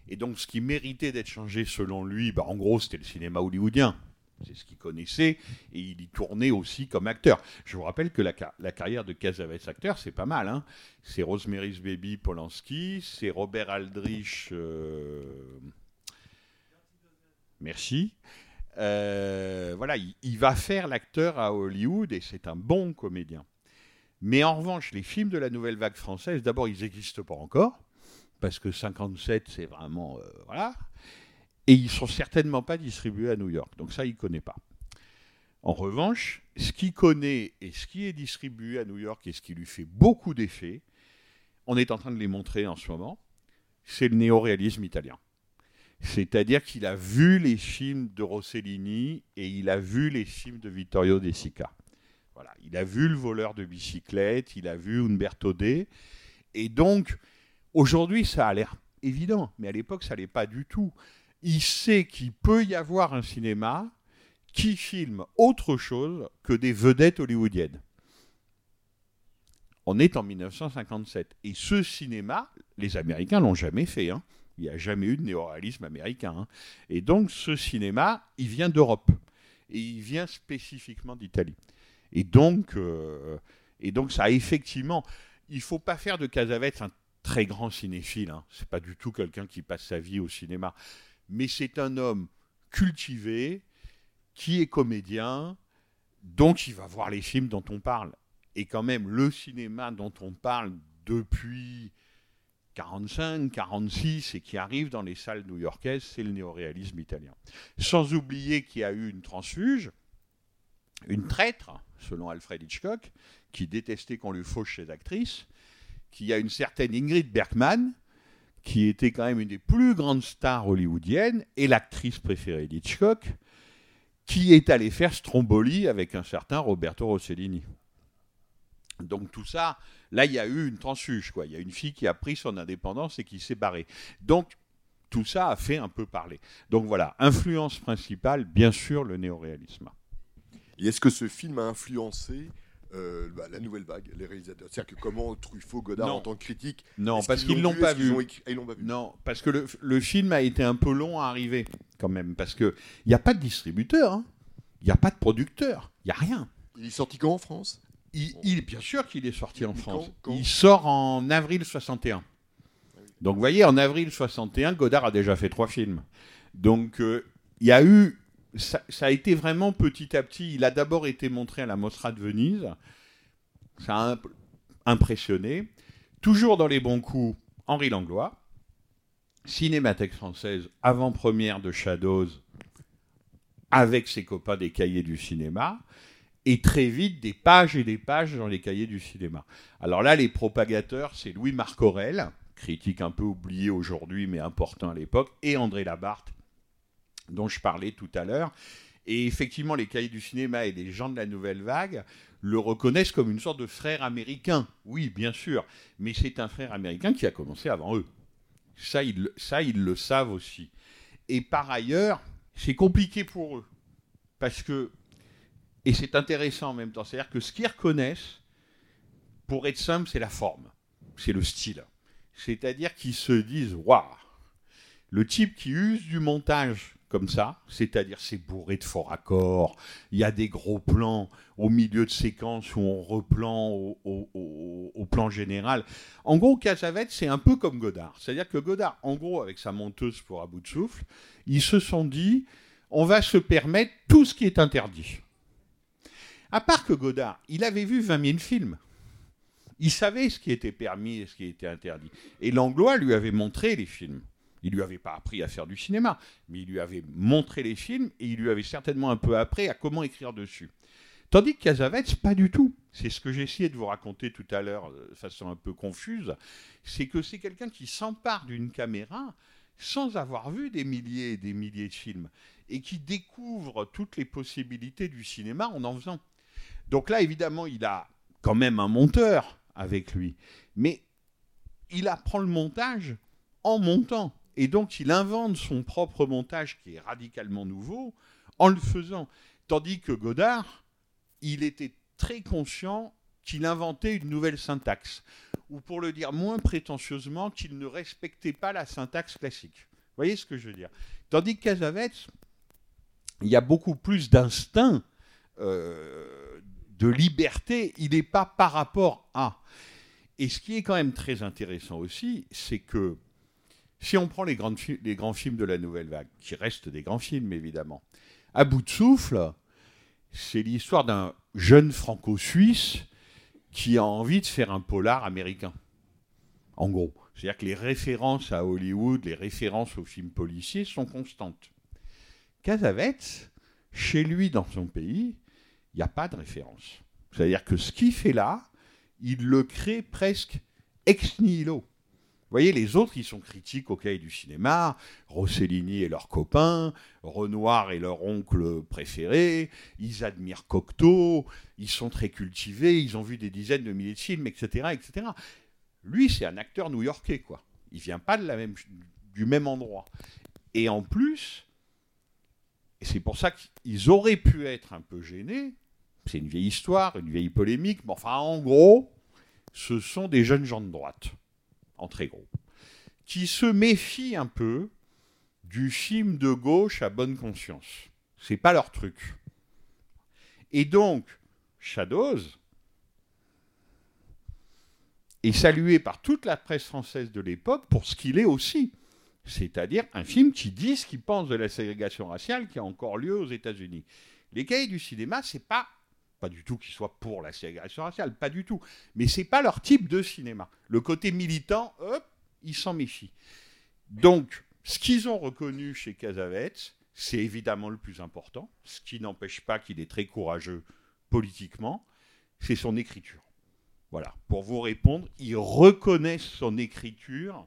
et donc ce qui méritait d'être changé selon lui, bah, en gros, c'était le cinéma hollywoodien. C'est ce qu'il connaissait, et il y tournait aussi comme acteur. Je vous rappelle que la, ca- la carrière de Cassavetes acteur, c'est pas mal. hein. C'est Rosemary's Baby Polanski, c'est Robert Aldrich... euh, Merci. Euh, voilà, il, il va faire l'acteur à Hollywood et c'est un bon comédien. Mais en revanche, les films de la nouvelle vague française, d'abord, ils n'existent pas encore, parce que 57, c'est vraiment... euh, voilà. Et ils sont certainement pas distribués à New York. Donc ça, il ne connaît pas. En revanche, ce qu'il connaît et ce qui est distribué à New York et ce qui lui fait beaucoup d'effet, on est en train de les montrer en ce moment, c'est le néoréalisme italien. C'est-à-dire qu'il a vu les films de Rossellini et il a vu les films de Vittorio De Sica. Voilà, il a vu Le voleur de bicyclette, il a vu Umberto D. Et donc, aujourd'hui, ça a l'air évident, mais à l'époque, ça l'est pas du tout. Il sait qu'il peut y avoir un cinéma qui filme autre chose que des vedettes hollywoodiennes. On est en 1957. Et ce cinéma, les Américains l'ont jamais fait. hein. Il n'y a jamais eu de néoréalisme américain. hein. Et donc ce cinéma, il vient d'Europe. Et il vient spécifiquement d'Italie. Et donc, euh, ça effectivement... Il ne faut pas faire de Casavetes un très grand cinéphile. Hein. Ce n'est pas du tout quelqu'un qui passe sa vie au cinéma. Mais c'est un homme cultivé, qui est comédien, donc il va voir les films dont on parle. Et quand même, le cinéma dont on parle depuis 45, 46 et qui arrive dans les salles new-yorkaises, c'est le néoréalisme italien. Sans oublier qu'il y a eu une transfuge, une traître, selon Alfred Hitchcock, qui détestait qu'on lui fauche ses actrices, qu'il y a une certaine Ingrid Bergman, qui était quand même une des plus grandes stars hollywoodiennes et l'actrice préférée d'Hitchcock, qui est allée faire Stromboli avec un certain Roberto Rossellini. Donc tout ça, là, il y a eu une transfuge, quoi. Il y a une fille qui a pris son indépendance et qui s'est barrée. Donc tout ça a fait un peu parler. Donc voilà, influence principale, bien sûr, le néoréalisme. Et est-ce que ce film a influencé euh, bah, la nouvelle vague, les réalisateurs. C'est-à-dire que comment Truffaut, Godard Non. en tant que critique. Non, parce qu'ils l'ont pas vu. écrit- ah, pas. Non, parce que le, le film a été un peu long à arriver, quand même. Parce qu'il n'y a pas de distributeur, hein. il n'y a pas de producteur, il n'y a rien. Il est sorti quand en France? Il, il- bien sûr qu'il est sorti en France. quand- quand? Il sort en avril 61. Donc vous voyez, en avril 61, Godard a déjà fait trois films. Donc euh, il y a eu... Ça, a été vraiment petit à petit. Il a d'abord été montré à la Mostra de Venise. Ça a impressionné. Toujours dans les bons coups, Henri Langlois. Cinémathèque française, avant-première de Shadows, avec ses copains des cahiers du cinéma et très vite des pages et des pages dans les cahiers du cinéma. Alors là, les propagateurs, c'est Louis-Marc Aurel, critique un peu oublié aujourd'hui mais important à l'époque, et André Labarthe, dont je parlais tout à l'heure. Et effectivement, les cahiers du cinéma et les gens de la nouvelle vague le reconnaissent comme une sorte de frère américain. Oui, bien sûr, mais c'est un frère américain qui a commencé avant eux. Ça, ils, le- savent aussi. Et par ailleurs, c'est compliqué pour eux. Parce que et c'est intéressant en même temps. C'est-à-dire que ce qu'ils reconnaissent, pour être simple, c'est la forme, c'est le style. C'est-à-dire qu'ils se disent, waouh, le type qui use du montage comme ça, c'est-à-dire c'est bourré de faux raccords, il y a des gros plans au milieu de séquences où on replan au, plan général. En gros, Casavette, c'est un peu comme Godard. C'est-à-dire que Godard, en gros, avec sa monteuse pour à bout de souffle, ils se sont dit, on va se permettre tout ce qui est interdit. À part que Godard, il avait vu 20 000 films. Il savait ce qui était permis et ce qui était interdit. Et Langlois lui avait montré les films. Il lui avait pas appris à faire du cinéma, mais il lui avait montré les films et il lui avait certainement un peu appris à comment écrire dessus. Tandis que Casavets, pas du tout. C'est ce que j'ai essayé de vous raconter tout à l'heure euh, de façon un peu confuse. C'est que c'est quelqu'un qui s'empare d'une caméra sans avoir vu des milliers et des milliers de films et qui découvre toutes les possibilités du cinéma en en faisant. Donc là, évidemment, il a quand même un monteur avec lui, mais il apprend le montage en montant. Et donc, il invente son propre montage qui est radicalement nouveau en le faisant. Tandis que Godard, il était très conscient qu'il inventait une nouvelle syntaxe, ou pour le dire moins prétentieusement, qu'il ne respectait pas la syntaxe classique. Vous voyez ce que je veux dire? Tandis que Casavets, il y a beaucoup plus d'instinct, euh, de liberté, il n'est pas par rapport à. Et ce qui est quand même très intéressant aussi, c'est que si on prend les, grands films de la nouvelle vague, qui restent des grands films évidemment, à bout de souffle, c'est l'histoire d'un jeune franco-suisse qui a envie de faire un polar américain. En gros. C'est-à-dire que les références à Hollywood, les références aux films policiers sont constantes. Casavets, chez lui dans son pays, il n'y a pas de référence. C'est-à-dire que ce qu'il fait là, il le crée presque ex nihilo. Voyez, les autres, ils sont critiques au cahier du cinéma, Rossellini et leurs copains, Renoir et leur oncle préféré, ils admirent Cocteau, ils sont très cultivés, ils ont vu des dizaines de milliers de films, etc. etc. Lui, c'est un acteur new-yorkais, quoi. Il vient pas du même endroit. Et en plus, et c'est pour ça qu'ils auraient pu être un peu gênés, c'est une vieille histoire, une vieille polémique, mais enfin, en gros, ce sont des jeunes gens de droite, en très gros, qui se méfient un peu du film de gauche à bonne conscience. C'est pas leur truc. Et donc, Shadows est salué par toute la presse française de l'époque pour ce qu'il est aussi. C'est-à-dire un film qui dit ce qu'il pense de la ségrégation raciale qui a encore lieu aux États-Unis. Les cahiers du cinéma, c'est pas pas du tout qu'ils soient pour la ségrégation raciale, pas du tout. Mais c'est pas leur type de cinéma. Le côté militant, hop, ils s'en méfient. Donc, ce qu'ils ont reconnu chez Casavets, c'est évidemment le plus important, ce qui n'empêche pas qu'il est très courageux politiquement, c'est son écriture. Voilà, pour vous répondre, ils reconnaissent son écriture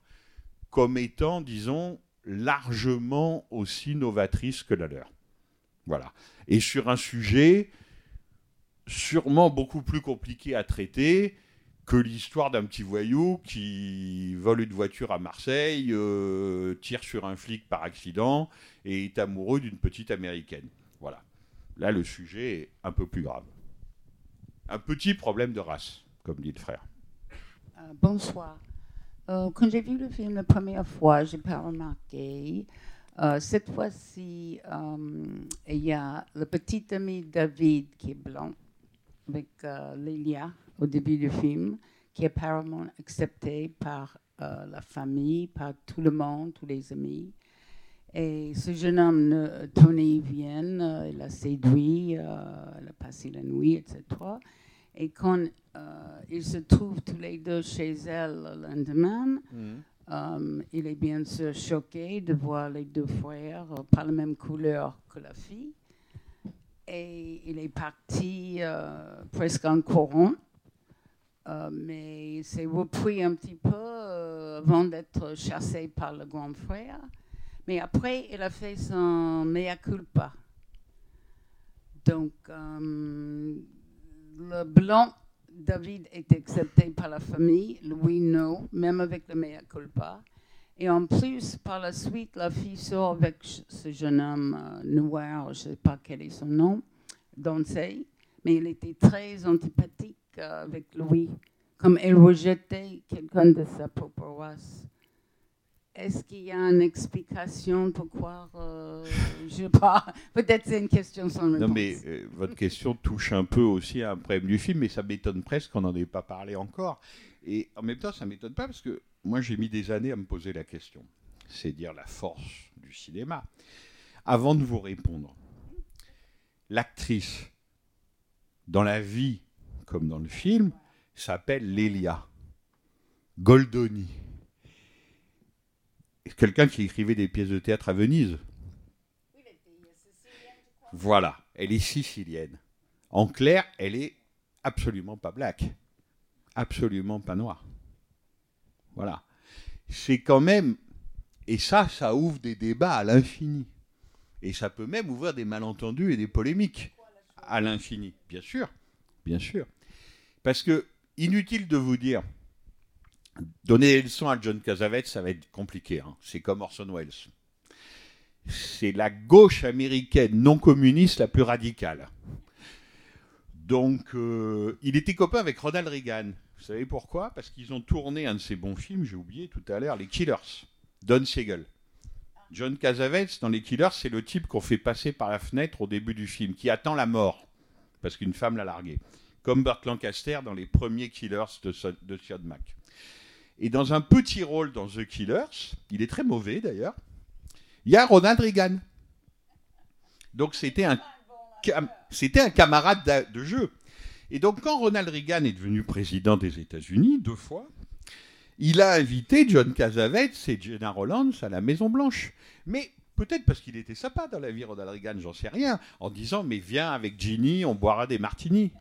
comme étant, disons, largement aussi novatrice que la leur. Voilà. Et sur un sujet sûrement beaucoup plus compliqué à traiter que l'histoire d'un petit voyou qui vole une voiture à Marseille, euh, tire sur un flic par accident et est amoureux d'une petite américaine. Voilà. Là, le sujet est un peu plus grave. Un petit problème de race, comme dit le frère. Euh, bonsoir. Euh, quand j'ai vu le film la première fois, j'ai pas remarqué. Cette fois-ci, il y a le petit ami David qui est blanc avec euh, Lélia au début du film, qui est apparemment accepté par euh, la famille, par tout le monde, tous les amis. Et ce jeune homme, euh, Tony, vient, euh, il a séduit, euh, il a passé la nuit, etc. Et quand euh, ils se trouvent tous les deux chez elle le lendemain, euh, il est bien sûr choqué de voir les deux frères euh, pas la même couleur que la fille. Et il est parti euh, presque en courant. Euh, mais il s'est repris un petit peu euh, avant d'être chassé par le grand frère. Mais après, il a fait son mea culpa. Donc, le blanc, David est accepté par la famille, Louis non, même avec le mea culpa. Et en plus, par la suite, la fille sort avec ce jeune homme euh, noir, je ne sais pas quel est son nom, Dansey, mais il était très antipathique euh, avec Louis, comme elle rejetait quelqu'un de sa propre race. Est-ce qu'il y a une explication pourquoi euh, Je sais pas. Peut-être c'est une question sans réponse. Non, mais euh, votre question touche un peu aussi à un problème du film, mais ça m'étonne presque qu'on n'en ait pas parlé encore. Et en même temps, ça m'étonne pas parce que moi, j'ai mis des années à me poser la question. C'est dire la force du cinéma. Avant de vous répondre, l'actrice, dans la vie comme dans le film, s'appelle Lélia Goldoni. Quelqu'un qui écrivait des pièces de théâtre à Venise. Voilà, elle est sicilienne. En clair, elle est absolument pas black, absolument pas noire. Voilà. C'est quand même, et ça, ça ouvre des débats à l'infini. Et ça peut même ouvrir des malentendus et des polémiques à l'infini, bien sûr, bien sûr. Parce que, inutile de vous dire, donner des leçons à John Cassavetes, ça va être compliqué. hein. C'est comme Orson Welles. C'est la gauche américaine non communiste la plus radicale. Donc, euh, il était copain avec Ronald Reagan. Vous savez pourquoi? Parce qu'ils ont tourné un de ses bons films, j'ai oublié tout à l'heure, Les Killers, Don Siegel. John Cassavetes, dans Les Killers, c'est le type qu'on fait passer par la fenêtre au début du film, qui attend la mort, parce qu'une femme l'a largué. Comme Burt Lancaster dans les premiers Killers de, So-. Et dans un petit rôle dans The Killers, il est très mauvais d'ailleurs, il y a Ronald Reagan. Donc c'était un, camarade de jeu. Et donc quand Ronald Reagan est devenu président des États-Unis, deux fois, il a invité John Cassavetes et Jenna Rollins à la Maison Blanche. Mais peut-être parce qu'il était sympa dans la vie, Ronald Reagan, j'en sais rien, en disant mais viens avec Ginny, on boira des martinis.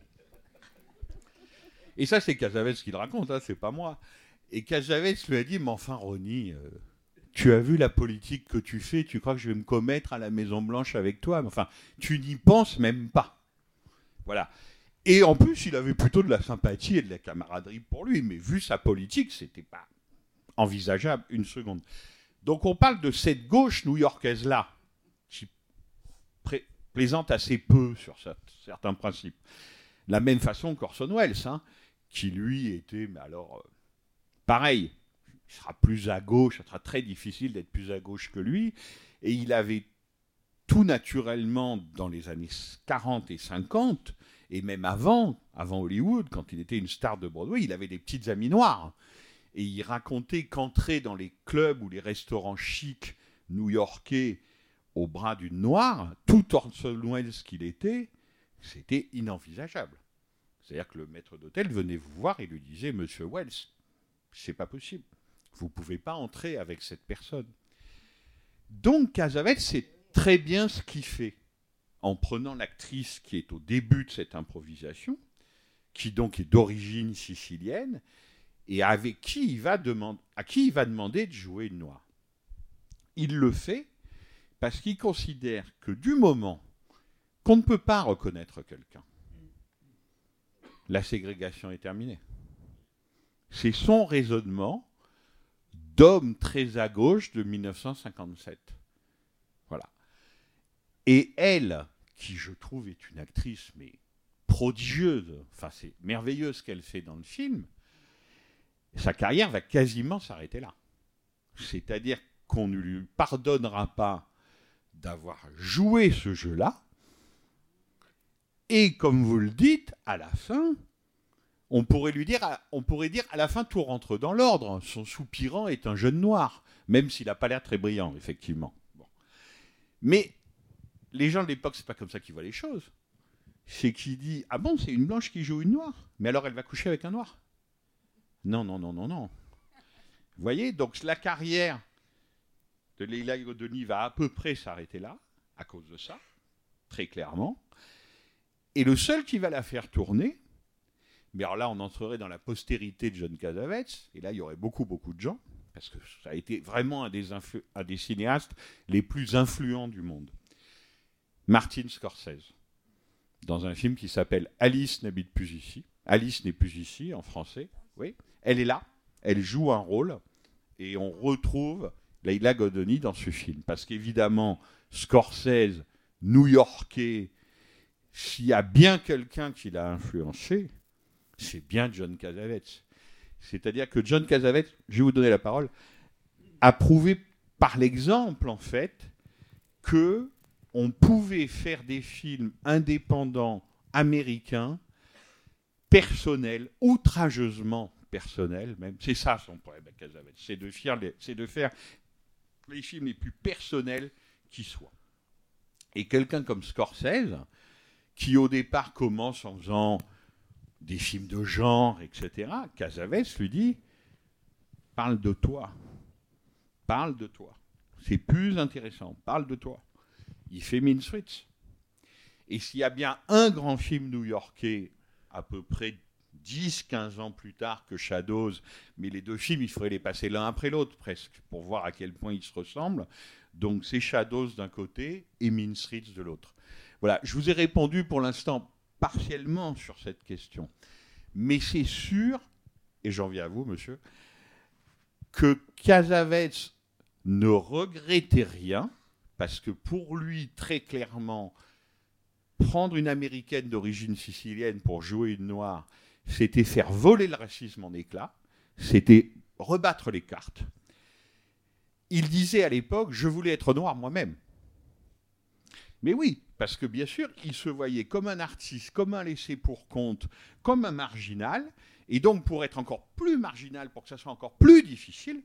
Et ça c'est Cassavetes qui le raconte, hein, c'est pas moi. Et Cassavetes lui a dit mais enfin Ronnie, euh, tu as vu la politique que tu fais, tu crois que je vais me commettre à la Maison Blanche avec toi? Enfin, tu n'y penses même pas. Voilà. Et en plus, il avait plutôt de la sympathie et de la camaraderie pour lui, mais vu sa politique, c'était pas envisageable une seconde. Donc on parle de cette gauche new-yorkaise-là, qui plaisante assez peu sur cer- certains principes. De la même façon qu'Orson Welles, hein, qui lui était, mais alors, euh, pareil, il sera plus à gauche, ça sera très difficile d'être plus à gauche que lui, et il avait tout naturellement, dans les années 40 et 50, et même avant, avant Hollywood, quand il était une star de Broadway, il avait des petites amies noires. Et il racontait qu'entrer dans les clubs ou les restaurants chics new-yorkais au bras d'une noire, tout Orson Welles qu'il était, c'était inenvisageable. C'est-à-dire que le maître d'hôtel venait vous voir et lui disait Monsieur Wells, c'est pas possible. Vous pouvez pas entrer avec cette personne. Donc Casavetes sait très bien ce qu'il fait en prenant l'actrice qui est au début de cette improvisation, qui donc est d'origine sicilienne, et avec qui il va à qui il va demander de jouer une noire. Il le fait parce qu'il considère que du moment qu'on ne peut pas reconnaître quelqu'un, la ségrégation est terminée. C'est son raisonnement d'homme très à gauche de 1957. Voilà. Et elle, qui je trouve est une actrice mais prodigieuse, enfin c'est merveilleux ce qu'elle fait dans le film, sa carrière va quasiment s'arrêter là. C'est-à-dire qu'on ne lui pardonnera pas d'avoir joué ce jeu-là, et comme vous le dites, à la fin, on pourrait lui dire, on pourrait dire à la fin tout rentre dans l'ordre. Son soupirant est un jeune noir, même s'il n'a pas l'air très brillant, effectivement. Mais les gens de l'époque, c'est pas comme ça qu'ils voient les choses. C'est qu'il dit ah bon, c'est une blanche qui joue une noire, mais alors elle va coucher avec un noir. Non, non, non, non, non. Vous voyez, donc la carrière de Leila Godoni va à peu près s'arrêter là, à cause de ça, très clairement. Et le seul qui va la faire tourner, mais alors là, on entrerait dans la postérité de John Cassavetes, et là, il y aurait beaucoup, beaucoup de gens, parce que ça a été vraiment un des cinéastes les plus influents du monde. Martin Scorsese, dans un film qui s'appelle Alice n'habite plus ici. Alice n'est plus ici en français. Oui, elle est là, elle joue un rôle, et on retrouve Leila Godoni dans ce film. Parce qu'évidemment, Scorsese, new-yorkais, s'il y a bien quelqu'un qui l'a influencé, c'est bien John Cassavetes. C'est-à-dire que John Cassavetes, je vais vous donner la parole, a prouvé par l'exemple, en fait, que on pouvait faire des films indépendants américains, personnels, outrageusement personnels même. C'est ça son problème à de, c'est de faire les films les plus personnels qui soient. Et quelqu'un comme Scorsese, qui au départ commence en faisant des films de genre, etc., Casaves lui dit Parle de toi. Parle de toi. C'est plus intéressant. Parle de toi. Il fait Mean Streets. Et s'il y a bien un grand film new-yorkais à peu près 10-15 ans plus tard que Shadows, mais les deux films, il faudrait les passer l'un après l'autre presque, pour voir à quel point ils se ressemblent. Donc c'est Shadows d'un côté et Mean Streets de l'autre. Voilà, je vous ai répondu pour l'instant partiellement sur cette question. Mais c'est sûr, et j'en viens à vous, monsieur, que Casavetes ne regrettait rien, parce que pour lui, très clairement, prendre une américaine d'origine sicilienne pour jouer une noire, c'était faire voler le racisme en éclats, c'était rebattre les cartes. Il disait à l'époque, je voulais être noir moi-même. Mais oui, parce que bien sûr, il se voyait comme un artiste, comme un laissé pour compte, comme un marginal, et donc pour être encore plus marginal, pour que ça soit encore plus difficile,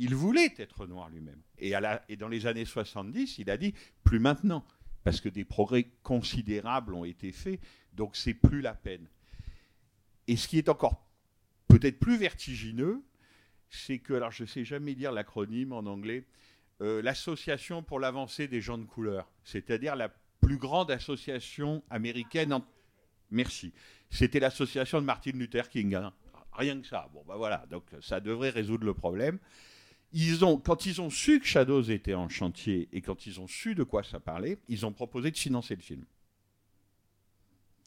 il voulait être noir lui-même. Et, dans les années 70, il a dit plus maintenant, parce que des progrès considérables ont été faits, donc c'est plus la peine. Et ce qui est encore peut-être plus vertigineux, c'est que, alors je ne sais jamais dire l'acronyme en anglais, euh, l'Association pour l'avancée des gens de couleur, c'est-à-dire la plus grande association américaine. Merci. C'était l'association de Martin Luther King. Hein. Rien que ça. Bon, ben voilà. Donc ça devrait résoudre le problème. Ils ont, quand ils ont su que Shadows était en chantier et quand ils ont su de quoi ça parlait, ils ont proposé de financer le film.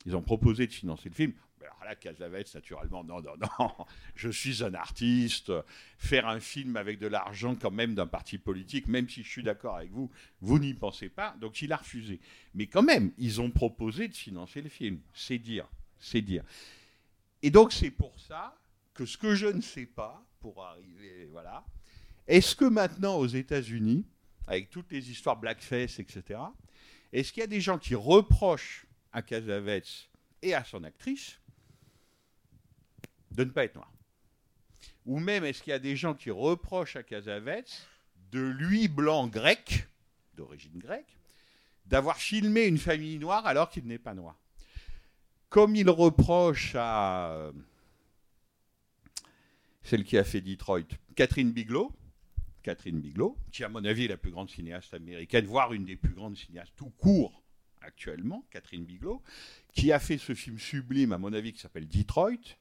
Ils ont proposé de financer le film. Alors là, Casavetes, naturellement, non, non, non, je suis un artiste. Faire un film avec de l'argent, quand même, d'un parti politique, même si je suis d'accord avec vous, vous n'y pensez pas. Donc il a refusé. Mais quand même, ils ont proposé de financer le film. C'est dire, c'est dire. Et donc c'est pour ça que ce que je ne sais pas, pour arriver, voilà, est-ce que maintenant aux États-Unis, avec toutes les histoires blackface, etc., est-ce qu'il y a des gens qui reprochent à Casavetes et à son actrice de ne pas être noir. Ou même, est-ce qu'il y a des gens qui reprochent à Casavetes de lui, blanc grec, d'origine grecque, d'avoir filmé une famille noire alors qu'il n'est pas noir? Comme il reproche à euh, celle qui a fait Detroit, Catherine Bigelow, Catherine Bigelow, qui à mon avis est la plus grande cinéaste américaine, voire une des plus grandes cinéastes tout court actuellement, Catherine Bigelow, qui a fait ce film sublime, à mon avis, qui s'appelle Detroit,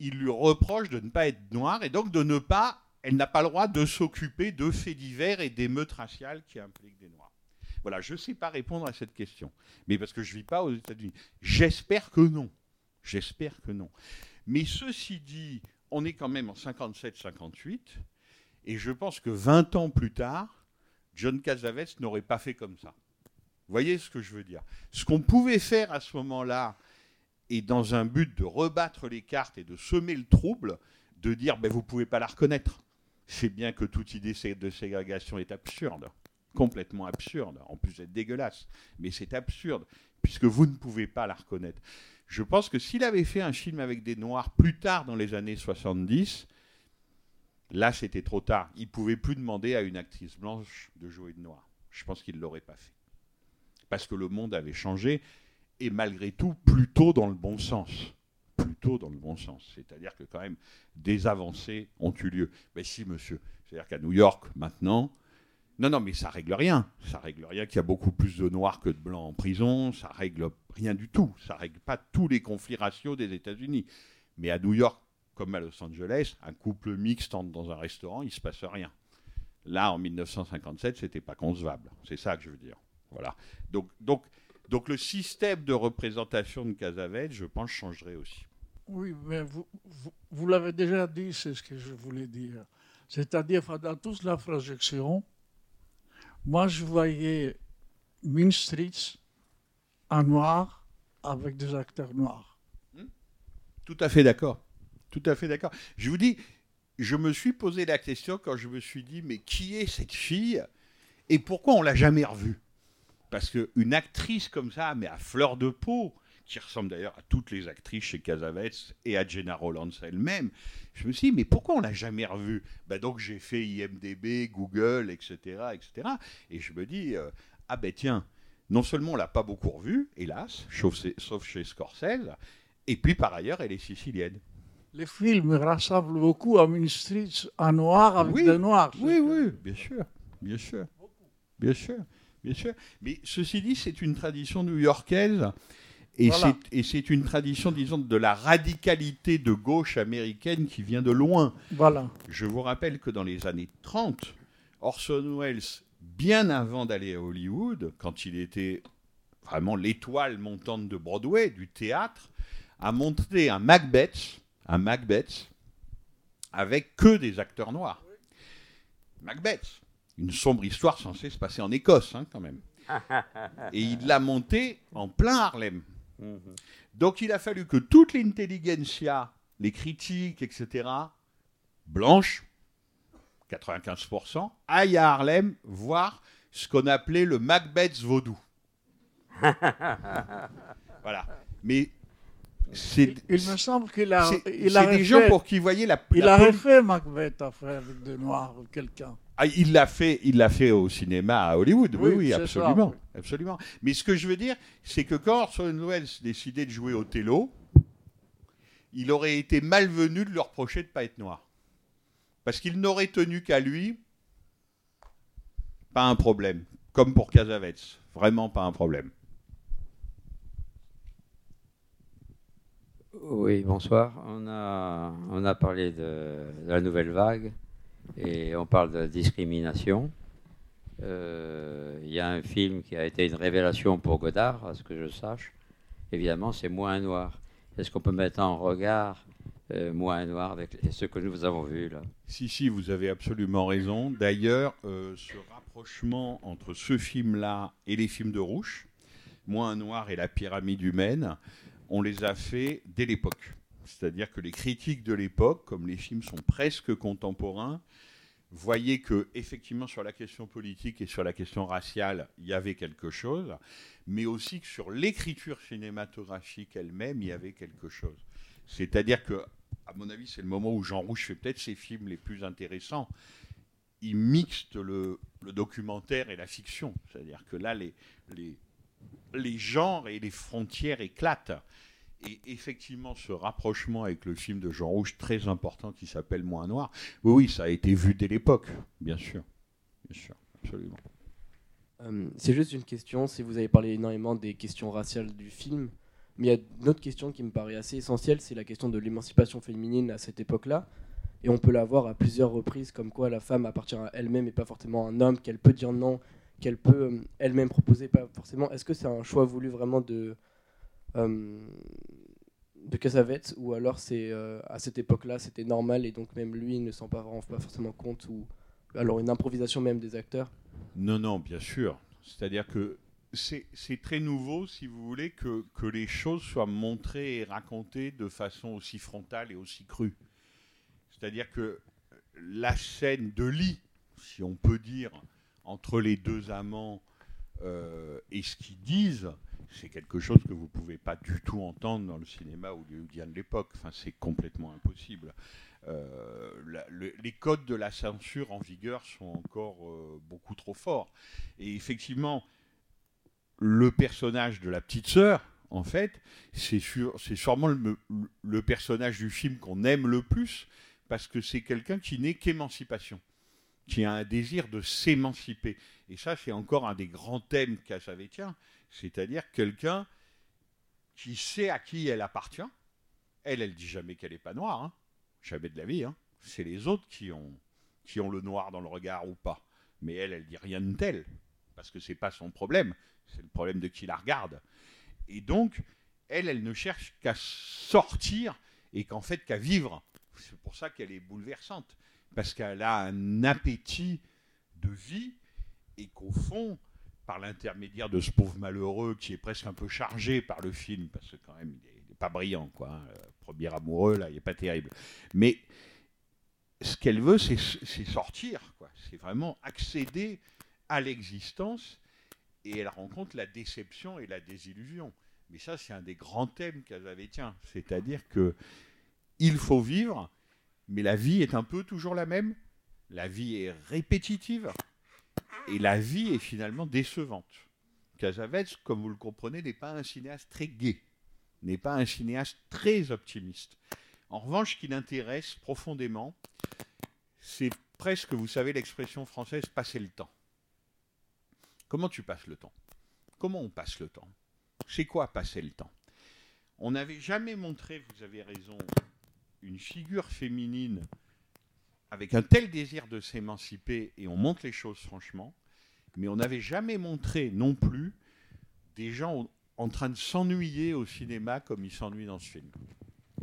il lui reproche de ne pas être noire et donc de ne pas, elle n'a pas le droit de s'occuper de faits divers et d'émeutes raciales qui impliquent des noirs. Voilà, je ne sais pas répondre à cette question, mais parce que je ne vis pas aux États-Unis. J'espère que non. J'espère que non. Mais ceci dit, on est quand même en 57-58, et je pense que 20 ans plus tard, John Casavetes n'aurait pas fait comme ça. voyez ce que je veux dire? Ce qu'on pouvait faire à ce moment-là, et dans un but de rebattre les cartes et de semer le trouble, de dire ben, vous ne pouvez pas la reconnaître. C'est bien que toute idée de ségrégation est absurde, complètement absurde, en plus d'être dégueulasse, mais c'est absurde, puisque vous ne pouvez pas la reconnaître. Je pense que s'il avait fait un film avec des Noirs plus tard dans les années 70, là c'était trop tard. Il ne pouvait plus demander à une actrice blanche de jouer de noir. Je pense qu'il ne l'aurait pas fait. Parce que le monde avait changé, et malgré tout, plutôt dans le bon sens. Plutôt dans le bon sens. C'est-à-dire que quand même, des avancées ont eu lieu. Mais si, monsieur. C'est-à-dire qu'à New York, maintenant, non, non, mais ça règle rien. Ça règle rien qu'il y a beaucoup plus de noirs que de blancs en prison. Ça règle rien du tout. Ça règle pas tous les conflits raciaux des États-Unis. Mais à New York, comme à Los Angeles, un couple mixte entre dans un restaurant, il se passe rien. Là, en 1957, c'était pas concevable. C'est ça que je veux dire. Voilà. Donc, donc, donc le système de représentation de Casavet, je pense, changerait aussi. Oui, mais vous, vous, l'avez déjà dit, c'est ce que je voulais dire. C'est-à-dire, dans toute la projection, moi, je voyais Main Streets en noir avec des acteurs noirs. Hmm. Tout à fait d'accord. Tout à fait d'accord. Je vous dis, je me suis posé la question quand je me suis dit, mais qui est cette fille et pourquoi on l'a jamais revue? Parce qu'une actrice comme ça, mais à fleur de peau, qui ressemble d'ailleurs à toutes les actrices chez Casavets et à Jenna Rollins elle-même. Je me suis dit, mais pourquoi on l'a jamais revue? Bah Donc j'ai fait IMDB, Google, etc. etc. et je me dis, euh, ah ben tiens, non seulement on l'a pas beaucoup revue, hélas, sauf, chez Scorsese, et puis par ailleurs, elle est sicilienne. Les films rassemblent beaucoup à Main Street en noir avec oui, des noirs. Oui, oui, bien sûr, bien sûr, bien sûr, bien sûr. Mais ceci dit, c'est une tradition new-yorkaise et c'est une tradition, disons, de la radicalité de gauche américaine qui vient de loin. Voilà. Je vous rappelle que dans les années 30, Orson Welles, bien avant d'aller à Hollywood, quand il était vraiment l'étoile montante de Broadway, du théâtre, a monté un Macbeth, un Macbeth, avec que des acteurs noirs. Macbeth, une sombre histoire censée se passer en Écosse, hein, quand même. Et il l'a monté en plein Harlem. Mhm. Donc il a fallu que toute l'intelligentsia, les critiques, etc., blanches, 95%, aillent à Harlem voir ce qu'on appelait le Macbeth vaudou. voilà. Mais Il, me semble qu'il a. Il a des gens pour qui voyaient la. Il a refait Macbeth après avec de noirs ou quelqu'un. Ah, il l'a fait, il l'a fait au cinéma à Hollywood. Oui, oui, absolument, absolument. Mais ce que je veux dire, c'est que quand Orson Welles décidait de jouer au télo, il aurait été malvenu de leur reprocher de pas être noir, parce qu'il n'aurait tenu qu'à lui. Pas un problème, comme pour Casavets, vraiment pas un problème. Oui, bonsoir. On a, on a parlé de la nouvelle vague et on parle de discrimination. Euh, il y a un film qui a été une révélation pour Godard, à ce que je sache. Évidemment, c'est Moins Noir. Est-ce qu'on peut mettre en regard euh, Moins Noir avec ce que nous avons vu là? Si, si, vous avez absolument raison. D'ailleurs, euh, ce rapprochement entre ce film-là et les films de Rouge, Moins Noir et la pyramide humaine, on les a fait dès l'époque. C'est-à-dire que les critiques de l'époque, comme les films sont presque contemporains, voyaient que effectivement sur la question politique et sur la question raciale, il y avait quelque chose, mais aussi que sur l'écriture cinématographique elle-même, il y avait quelque chose. C'est-à-dire que, à mon avis, c'est le moment où Jean Rouge fait peut-être ses films les plus intéressants. Il mixte le, documentaire et la fiction. C'est-à-dire que là, les, les, les genres et les frontières éclatent. Et effectivement, ce rapprochement avec le film de Jean Rouge, très important, qui s'appelle Moins Noir, oui, ça a été vu dès l'époque, bien sûr. Bien sûr, absolument. Euh, c'est juste une question, si vous avez parlé énormément des questions raciales du film, mais il y a une autre question qui me paraît assez essentielle, c'est la question de l'émancipation féminine à cette époque-là. Et on peut la voir à plusieurs reprises, comme quoi la femme appartient à elle-même et pas forcément à un homme, qu'elle peut dire non, qu'elle peut euh, elle-même proposer, pas forcément. Est-ce que c'est un choix voulu vraiment de, euh, de Casavette ou alors c'est euh, à cette époque-là c'était normal et donc même lui ne s'en pas, pas forcément compte ou alors une improvisation même des acteurs? Non non bien sûr c'est-à-dire que c'est très nouveau, si vous voulez, que, que les choses soient montrées et racontées de façon aussi frontale et aussi crue. C'est-à-dire que la scène de lit, si on peut dire, entre les deux amants euh, et ce qu'ils disent, c'est quelque chose que vous ne pouvez pas du tout entendre dans le cinéma hollywoodien de l'époque. Enfin, c'est complètement impossible. Euh, les codes de la censure en vigueur sont encore euh, beaucoup trop forts. Et effectivement, le personnage de la petite sœur, en fait, c'est sûrement le, le personnage du film qu'on aime le plus, parce que c'est quelqu'un qui n'est qu'émancipation, qui a un désir de s'émanciper. Et ça, c'est encore un des grands thèmes cassavétiens, c'est-à-dire quelqu'un qui sait à qui elle appartient. Elle, elle dit jamais qu'elle n'est pas noire, hein. jamais de la vie. hein. C'est les autres qui ont, qui ont le noir dans le regard ou pas. Mais elle, elle dit rien de tel, parce que c'est pas son problème, c'est le problème de qui la regarde. Et donc, elle, elle ne cherche qu'à sortir et qu'en fait qu'à vivre. C'est pour ça qu'elle est bouleversante, parce qu'elle a un appétit de vie et qu'au fond, par l'intermédiaire de ce pauvre malheureux qui est presque un peu chargé par le film, parce que quand même, il n'est pas brillant, quoi. hein. Le premier amoureux, là, il n'est pas terrible. Mais ce qu'elle veut, c'est sortir, quoi. C'est vraiment accéder à l'existence et elle rencontre la déception et la désillusion. Mais ça, c'est un des grands thèmes casavétiens. C'est-à-dire que il faut vivre, mais la vie est un peu toujours la même. La vie est répétitive et la vie est finalement décevante. Casavets, comme vous le comprenez, n'est pas un cinéaste très gai, n'est pas un cinéaste très optimiste. En revanche, ce qui l'intéresse profondément, c'est presque, vous savez, l'expression française passer le temps. Comment tu passes le temps? Comment on passe le temps? C'est quoi passer le temps? On n'avait jamais montré, vous avez raison, une figure féminine avec un tel désir de s'émanciper, et on montre les choses franchement, mais on n'avait jamais montré non plus des gens en train de s'ennuyer au cinéma comme ils s'ennuient dans ce film.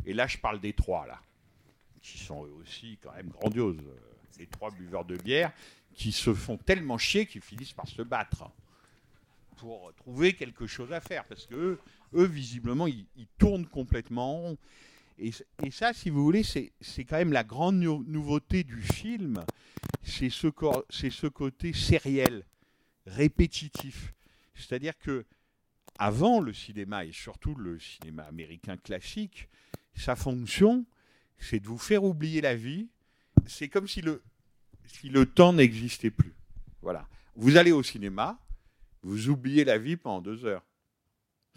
Et là, je parle des trois, là, qui sont eux aussi quand même grandioses. Ces trois buveurs de bière qui se font tellement chier qu'ils finissent par se battre pour trouver quelque chose à faire. Parce que eux, eux, visiblement, ils, ils tournent complètement en rond. Et, ça, si vous voulez, c'est quand même la grande nou- nouveauté du film. C'est ce, cor- c'est ce côté sériel, répétitif. C'est-à-dire que avant le cinéma, et surtout le cinéma américain classique, sa fonction, c'est de vous faire oublier la vie. C'est comme si le, si le temps n'existait plus. Voilà. Vous allez au cinéma, vous oubliez la vie pendant deux heures.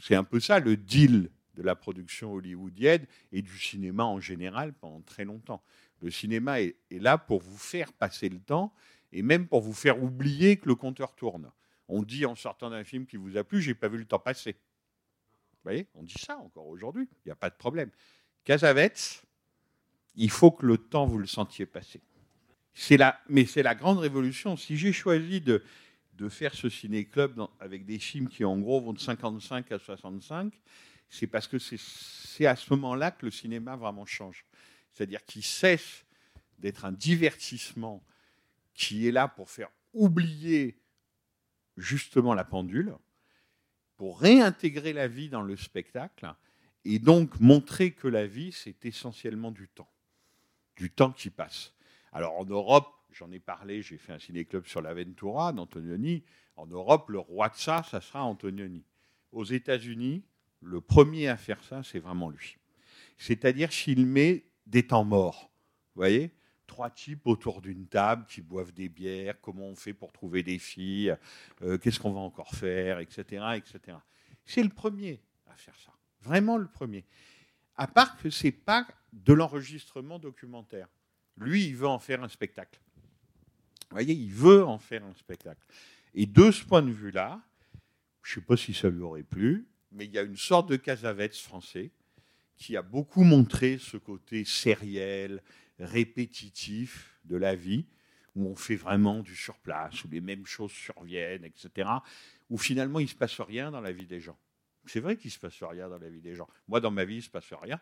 C'est un peu ça le deal de la production hollywoodienne et du cinéma en général pendant très longtemps. Le cinéma est, là pour vous faire passer le temps et même pour vous faire oublier que le compteur tourne. On dit en sortant d'un film qui vous a plu, j'ai pas vu le temps passer. Vous voyez, on dit ça encore aujourd'hui, il n'y a pas de problème. Casavets, il faut que le temps vous le sentiez passer. La, mais c'est la grande révolution. Si j'ai choisi de, faire ce ciné-club avec des films qui en gros vont de 55 à 65, c'est parce que c'est à ce moment-là que le cinéma vraiment change. C'est-à-dire qu'il cesse d'être un divertissement qui est là pour faire oublier justement la pendule, pour réintégrer la vie dans le spectacle, et donc montrer que la vie, c'est essentiellement du temps, du temps qui passe. Alors en Europe, j'en ai parlé, j'ai fait un ciné-club sur l'Aventura d'Antonioni. En Europe, le roi de ça, ça sera Antonioni. Aux États-Unis, le premier à faire ça, c'est vraiment lui. C'est-à-dire filmer des temps morts. Vous voyez? Trois types autour d'une table qui boivent des bières, comment on fait pour trouver des filles, euh, qu'est-ce qu'on va encore faire, etc. etc. C'est le premier à faire ça. Vraiment le premier. À part que ce n'est pas de l'enregistrement documentaire. Lui, il veut en faire un spectacle. Vous voyez, il veut en faire un spectacle. Et de ce point de vue-là, je ne sais pas si ça lui aurait plu, mais il y a une sorte de Casavets français qui a beaucoup montré ce côté sériel, répétitif de la vie, où on fait vraiment du surplace, où les mêmes choses surviennent, etc., où finalement il ne se passe rien dans la vie des gens. C'est vrai qu'il ne se passe rien dans la vie des gens. Moi, dans ma vie, il ne se passe rien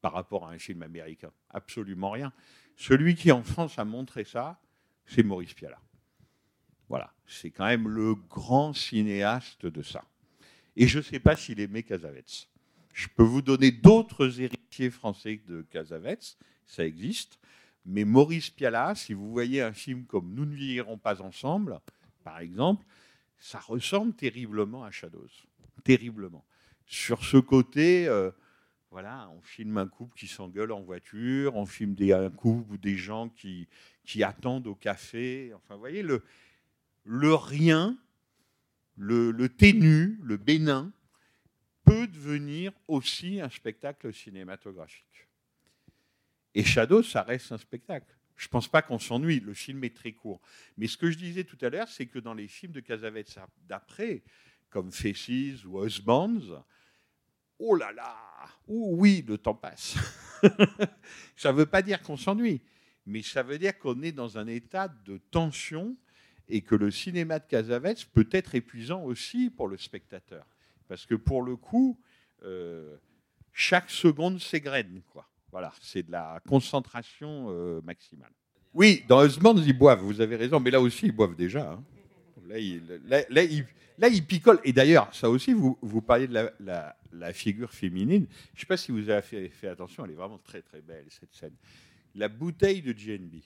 par rapport à un film américain. Absolument rien. Celui qui, en France, a montré ça, c'est Maurice Pialat. Voilà, c'est quand même le grand cinéaste de ça. Et je ne sais pas s'il aimait Casavets. Je peux vous donner d'autres héritiers français de Casavets, ça existe. Mais Maurice Pialat, si vous voyez un film comme Nous ne vieillirons pas ensemble, par exemple, ça ressemble terriblement à Shadows. Terriblement. Sur ce côté, euh, voilà, on filme un couple qui s'engueule en voiture, on filme un couple ou des gens qui, qui attendent au café. Enfin, vous voyez, le, le rien, le, le ténu, le bénin, peut devenir aussi un spectacle cinématographique. Et Shadow, ça reste un spectacle. Je ne pense pas qu'on s'ennuie, le film est très court. Mais ce que je disais tout à l'heure, c'est que dans les films de Casavet d'après, comme Faces ou Husbands, oh là là, oh oui, le temps passe. ça ne veut pas dire qu'on s'ennuie, mais ça veut dire qu'on est dans un état de tension et que le cinéma de Casavets peut être épuisant aussi pour le spectateur. Parce que pour le coup, euh, chaque seconde s'égrène. Voilà, c'est de la concentration euh, maximale. Oui, dans Husbands, ils boivent, vous avez raison, mais là aussi, ils boivent déjà. hein. Là, ils, là, ils- là, ils picolent. Et d'ailleurs, ça aussi, vous, vous parliez de la, la- la figure féminine. Je ne sais pas si vous avez fait, fait attention, elle est vraiment très très belle, cette scène. La bouteille de GNB.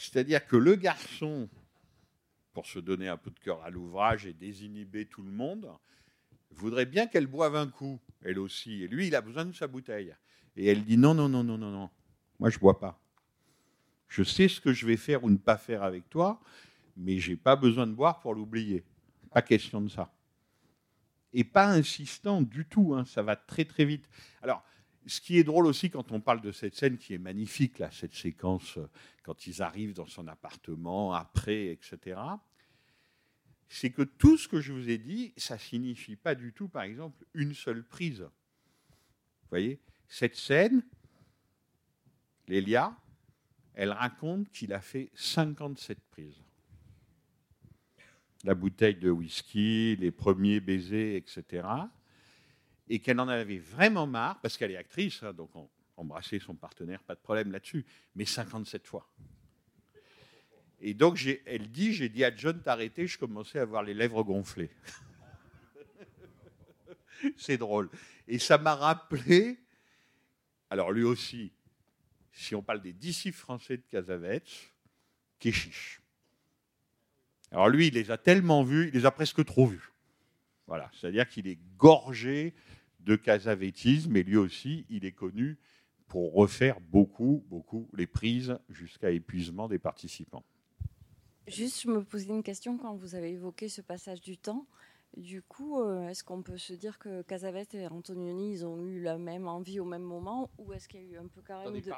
C'est-à-dire que le garçon, pour se donner un peu de cœur à l'ouvrage et désinhiber tout le monde, voudrait bien qu'elle boive un coup, elle aussi. Et lui, il a besoin de sa bouteille. Et elle dit non, non, non, non, non, non. Moi, je bois pas. Je sais ce que je vais faire ou ne pas faire avec toi, mais j'ai pas besoin de boire pour l'oublier. Pas question de ça. Et pas insistant du tout. hein, ça va très très vite. Alors, ce qui est drôle aussi quand on parle de cette scène qui est magnifique, là, cette séquence euh, quand ils arrivent dans son appartement, après, etc c'est que tout ce que je vous ai dit, ça signifie pas du tout, par exemple, une seule prise. Vous voyez, cette scène, Lélia, elle raconte qu'il a fait 57 prises. La bouteille de whisky, les premiers baisers, etc. Et qu'elle en avait vraiment marre, parce qu'elle est actrice, hein, donc on, embrasser son partenaire, pas de problème là-dessus, mais 57 fois. Et donc, elle dit, j'ai dit à John d'arrêter, je commençais à avoir les lèvres gonflées. C'est drôle. Et ça m'a rappelé, alors lui aussi, si on parle des disciples français de Casavets, Kéchiche. Alors lui, il les a tellement vus, il les a presque trop vus. Voilà, c'est-à-dire qu'il est gorgé de casavétisme, et lui aussi, il est connu pour refaire beaucoup, beaucoup les prises jusqu'à épuisement des participants. Juste, je me posais une question quand vous avez évoqué ce passage du temps. Du coup, euh, est-ce qu'on peut se dire que Casavet et Antonioni, ils ont eu la même envie au même moment Ou est-ce qu'il y a eu un peu quand même de...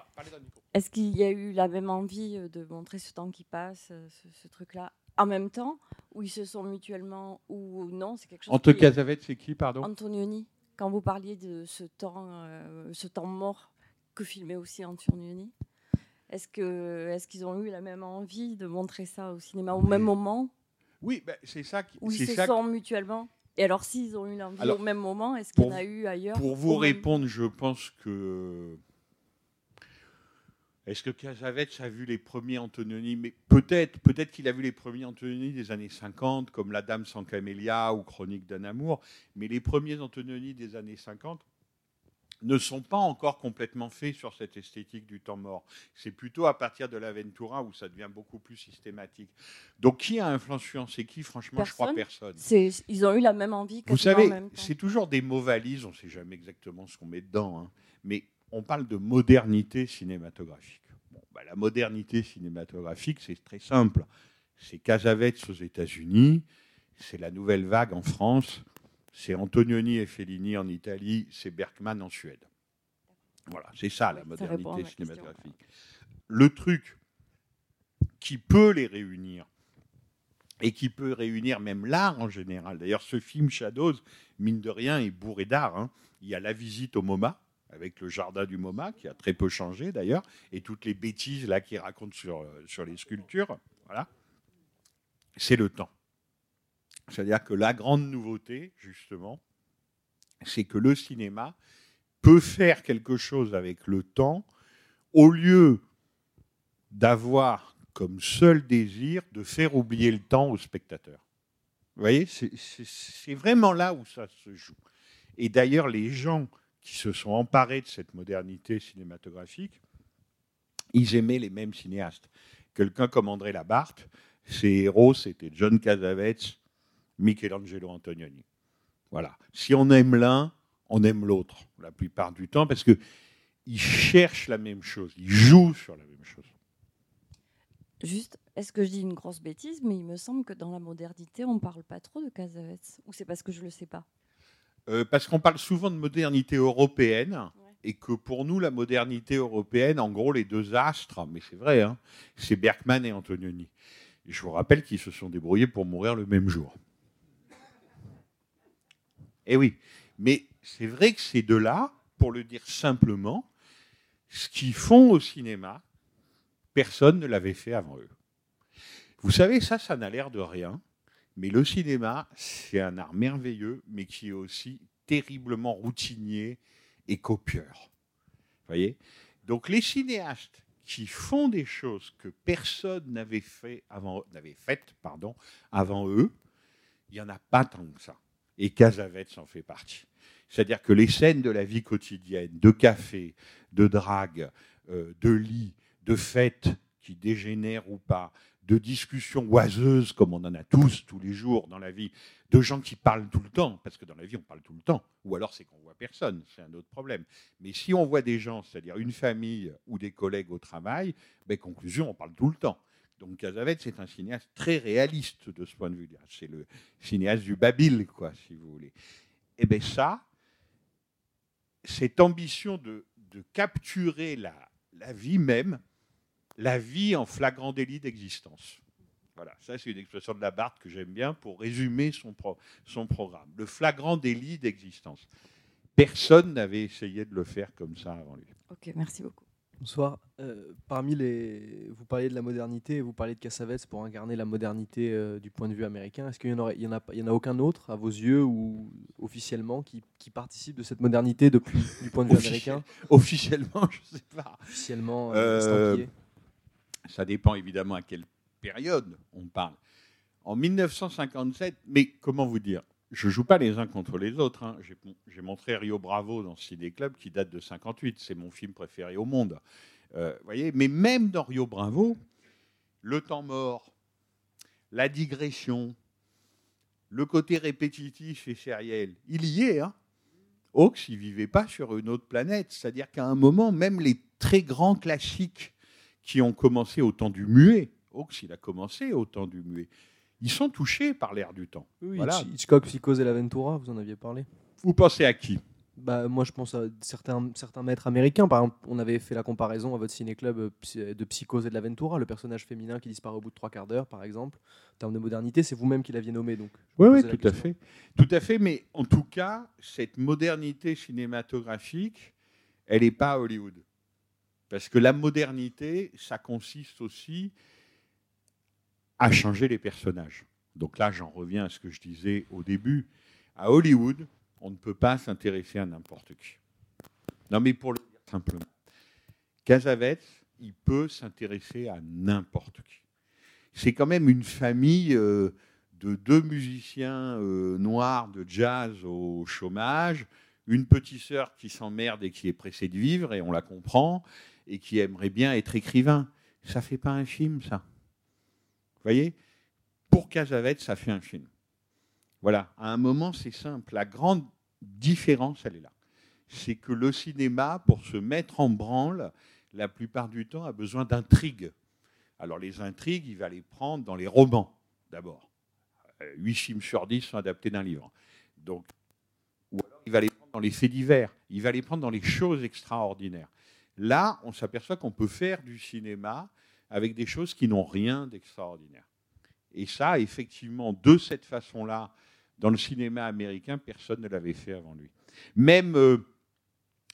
Est-ce qu'il y a eu la même envie euh, de montrer ce temps qui passe, euh, ce, ce truc-là, en même temps Ou ils se sont mutuellement ou non C'est quelque chose Entre qui- Casavet, c'est qui, pardon? Antonioni. Quand vous parliez de ce temps, euh, ce temps mort que filmait aussi Antonioni, est-ce que est-ce qu'ils ont eu la même envie de montrer ça au cinéma au même moment? Oui, ben, c'est ça qui. Où ils se sont mutuellement? Et alors, s'ils ont eu l'envie au même moment, est-ce qu'il y en a eu ailleurs Pour vous même- répondre, je pense que. Est-ce que Casavet a vu les premiers Antonioni Mais peut-être, peut-être qu'il a vu les premiers Antonioni des années 50, comme La Dame sans camélia ou Chronique d'un amour. Mais les premiers Antonioni des années 50 ne sont pas encore complètement faits sur cette esthétique du temps mort. C'est plutôt à partir de l'Aventura où ça devient beaucoup plus systématique. Donc qui a influencé qui? Franchement, je crois personne. C'est- Ils ont eu la même envie Vous en savez, c'est toujours des mots valises, on ne sait jamais exactement ce qu'on met dedans, hein. mais on parle de modernité cinématographique. Bon, bah, la modernité cinématographique, c'est très simple. C'est Casavets aux États-Unis, c'est la nouvelle vague en France, c'est Antonioni et Fellini en Italie, c'est Bergman en Suède. Voilà, c'est ça la modernité question. cinématographique. Le truc qui peut les réunir, et qui peut réunir même l'art en général. D'ailleurs, ce film Shadows, mine de rien, est bourré d'art. hein. Il y a la visite au MoMA, avec le jardin du MoMA, qui a très peu changé d'ailleurs, et toutes les bêtises là qu'il raconte sur, euh, sur les sculptures. Voilà. C'est le temps. C'est-à-dire que la grande nouveauté, justement, c'est que le cinéma peut faire quelque chose avec le temps au lieu d'avoir comme seul désir de faire oublier le temps au spectateur. Vous voyez, c'est- vraiment là où ça se joue. Et d'ailleurs, les gens qui se sont emparés de cette modernité cinématographique, ils aimaient les mêmes cinéastes. Quelqu'un comme André Labarthe, ses héros, c'était John Cassavetes, Michelangelo Antonioni. Voilà. Si on aime l'un, on aime l'autre, la plupart du temps, parce qu'ils cherchent la même chose, ils jouent sur la même chose. Juste, est-ce que je dis une grosse bêtise, mais il me semble que dans la modernité, on parle pas trop de Casavets. Ou c'est parce que je le sais pas? Euh, parce qu'on parle souvent de modernité européenne, et que pour nous, la modernité européenne, en gros, les deux astres, mais c'est vrai, hein, c'est Bergman et Antonioni. Et je vous rappelle qu'ils se sont débrouillés pour mourir le même jour. Eh oui, mais c'est vrai que ces deux-là, pour le dire simplement, ce qu'ils font au cinéma, personne ne l'avait fait avant eux. Vous savez, ça, ça n'a l'air de rien, mais le cinéma, c'est un art merveilleux, mais qui est aussi terriblement routinier et copieur. Vous voyez? Donc les cinéastes qui font des choses que personne n'avait fait avant, faites avant eux, il n'y en a pas tant que ça. Et Casavets en fait partie. C'est-à-dire que les scènes de la vie quotidienne, de café, de drague, euh, de lit, de fêtes qui dégénèrent ou pas, de discussions oiseuses comme on en a tous tous les jours dans la vie, de gens qui parlent tout le temps, parce que dans la vie on parle tout le temps, ou alors c'est qu'on voit personne, c'est un autre problème. Mais si on voit des gens, c'est-à-dire une famille ou des collègues au travail, ben, conclusion, on parle tout le temps. Donc Casavets, c'est un cinéaste très réaliste de ce point de vue-là. C'est le cinéaste du Babil, quoi, si vous voulez. Et bien ça, cette ambition de, capturer la vie même, la vie en flagrant délit d'existence. Voilà, ça c'est une expression de la Barthe que j'aime bien pour résumer son, pro- son programme. Le flagrant délit d'existence. Personne n'avait essayé de le faire comme ça avant lui. Ok, merci beaucoup. Bonsoir. Euh, parmi les, vous parliez de la modernité, vous parliez de Cassavetes pour incarner la modernité euh, du point de vue américain. Est-ce qu'il y en aurait, il y en a, pas- il y en a aucun autre à vos yeux ou officiellement qui, qui participe de cette modernité depuis du point de vue américain? Officiellement, je ne sais pas. Officiellement, euh, Euh. Ça dépend évidemment à quelle période on parle. En 1957, mais comment vous dire Je joue pas les uns contre les autres. hein. J'ai- montré Rio Bravo dans Ciné Club qui date de 58. C'est mon film préféré au monde. Euh, voyez, mais même dans Rio Bravo, le temps mort, la digression, le côté répétitif et sériel, il y est. Hein Hawks, il vivait pas sur une autre planète. C'est-à-dire qu'à un moment, même les très grands classiques qui ont commencé au temps du muet, Hawks, il a commencé au temps du muet, ils sont touchés par l'air du temps. Oui, Voilà. Hitchcock, Psychose et l'Aventura, vous en aviez parlé. Vous pensez à qui? Bah, Moi, je pense à certains, certains maîtres américains. Par exemple, on avait fait la comparaison à votre ciné-club euh, de Psychose et de l'Aventura, le personnage féminin qui disparaît au bout de trois quarts d'heure, par exemple. En termes de modernité, c'est vous-même qui l'aviez nommé. Donc, Oui, oui, la tout à fait. Tout à fait, mais en tout cas, cette modernité cinématographique, elle n'est pas à Hollywood. Parce que la modernité, ça consiste aussi à changer les personnages. Donc là, j'en reviens à ce que je disais au début. À Hollywood, on ne peut pas s'intéresser à n'importe qui. Non, mais pour le dire simplement, Casavets, il peut s'intéresser à n'importe qui. C'est quand même une famille euh, de deux musiciens euh, noirs de jazz au chômage, une petite sœur qui s'emmerde et qui est pressée de vivre, et on la comprend, et qui aimerait bien être écrivain. Ça fait pas un film, ça. Vous voyez? Pour Casavets, ça fait un film. Voilà, à un moment, c'est simple. La grande différence, elle est là. C'est que le cinéma, pour se mettre en branle, la plupart du temps, a besoin d'intrigues. Alors, les intrigues, il va les prendre dans les romans, d'abord. Euh, Huit films sur 10 sont adaptés d'un livre. Donc, ou alors, il va les prendre dans les faits divers. Il va les prendre dans les choses extraordinaires. Là, on s'aperçoit qu'on peut faire du cinéma avec des choses qui n'ont rien d'extraordinaire. Et ça, effectivement, de cette façon-là, dans le cinéma américain, personne ne l'avait fait avant lui. Même euh,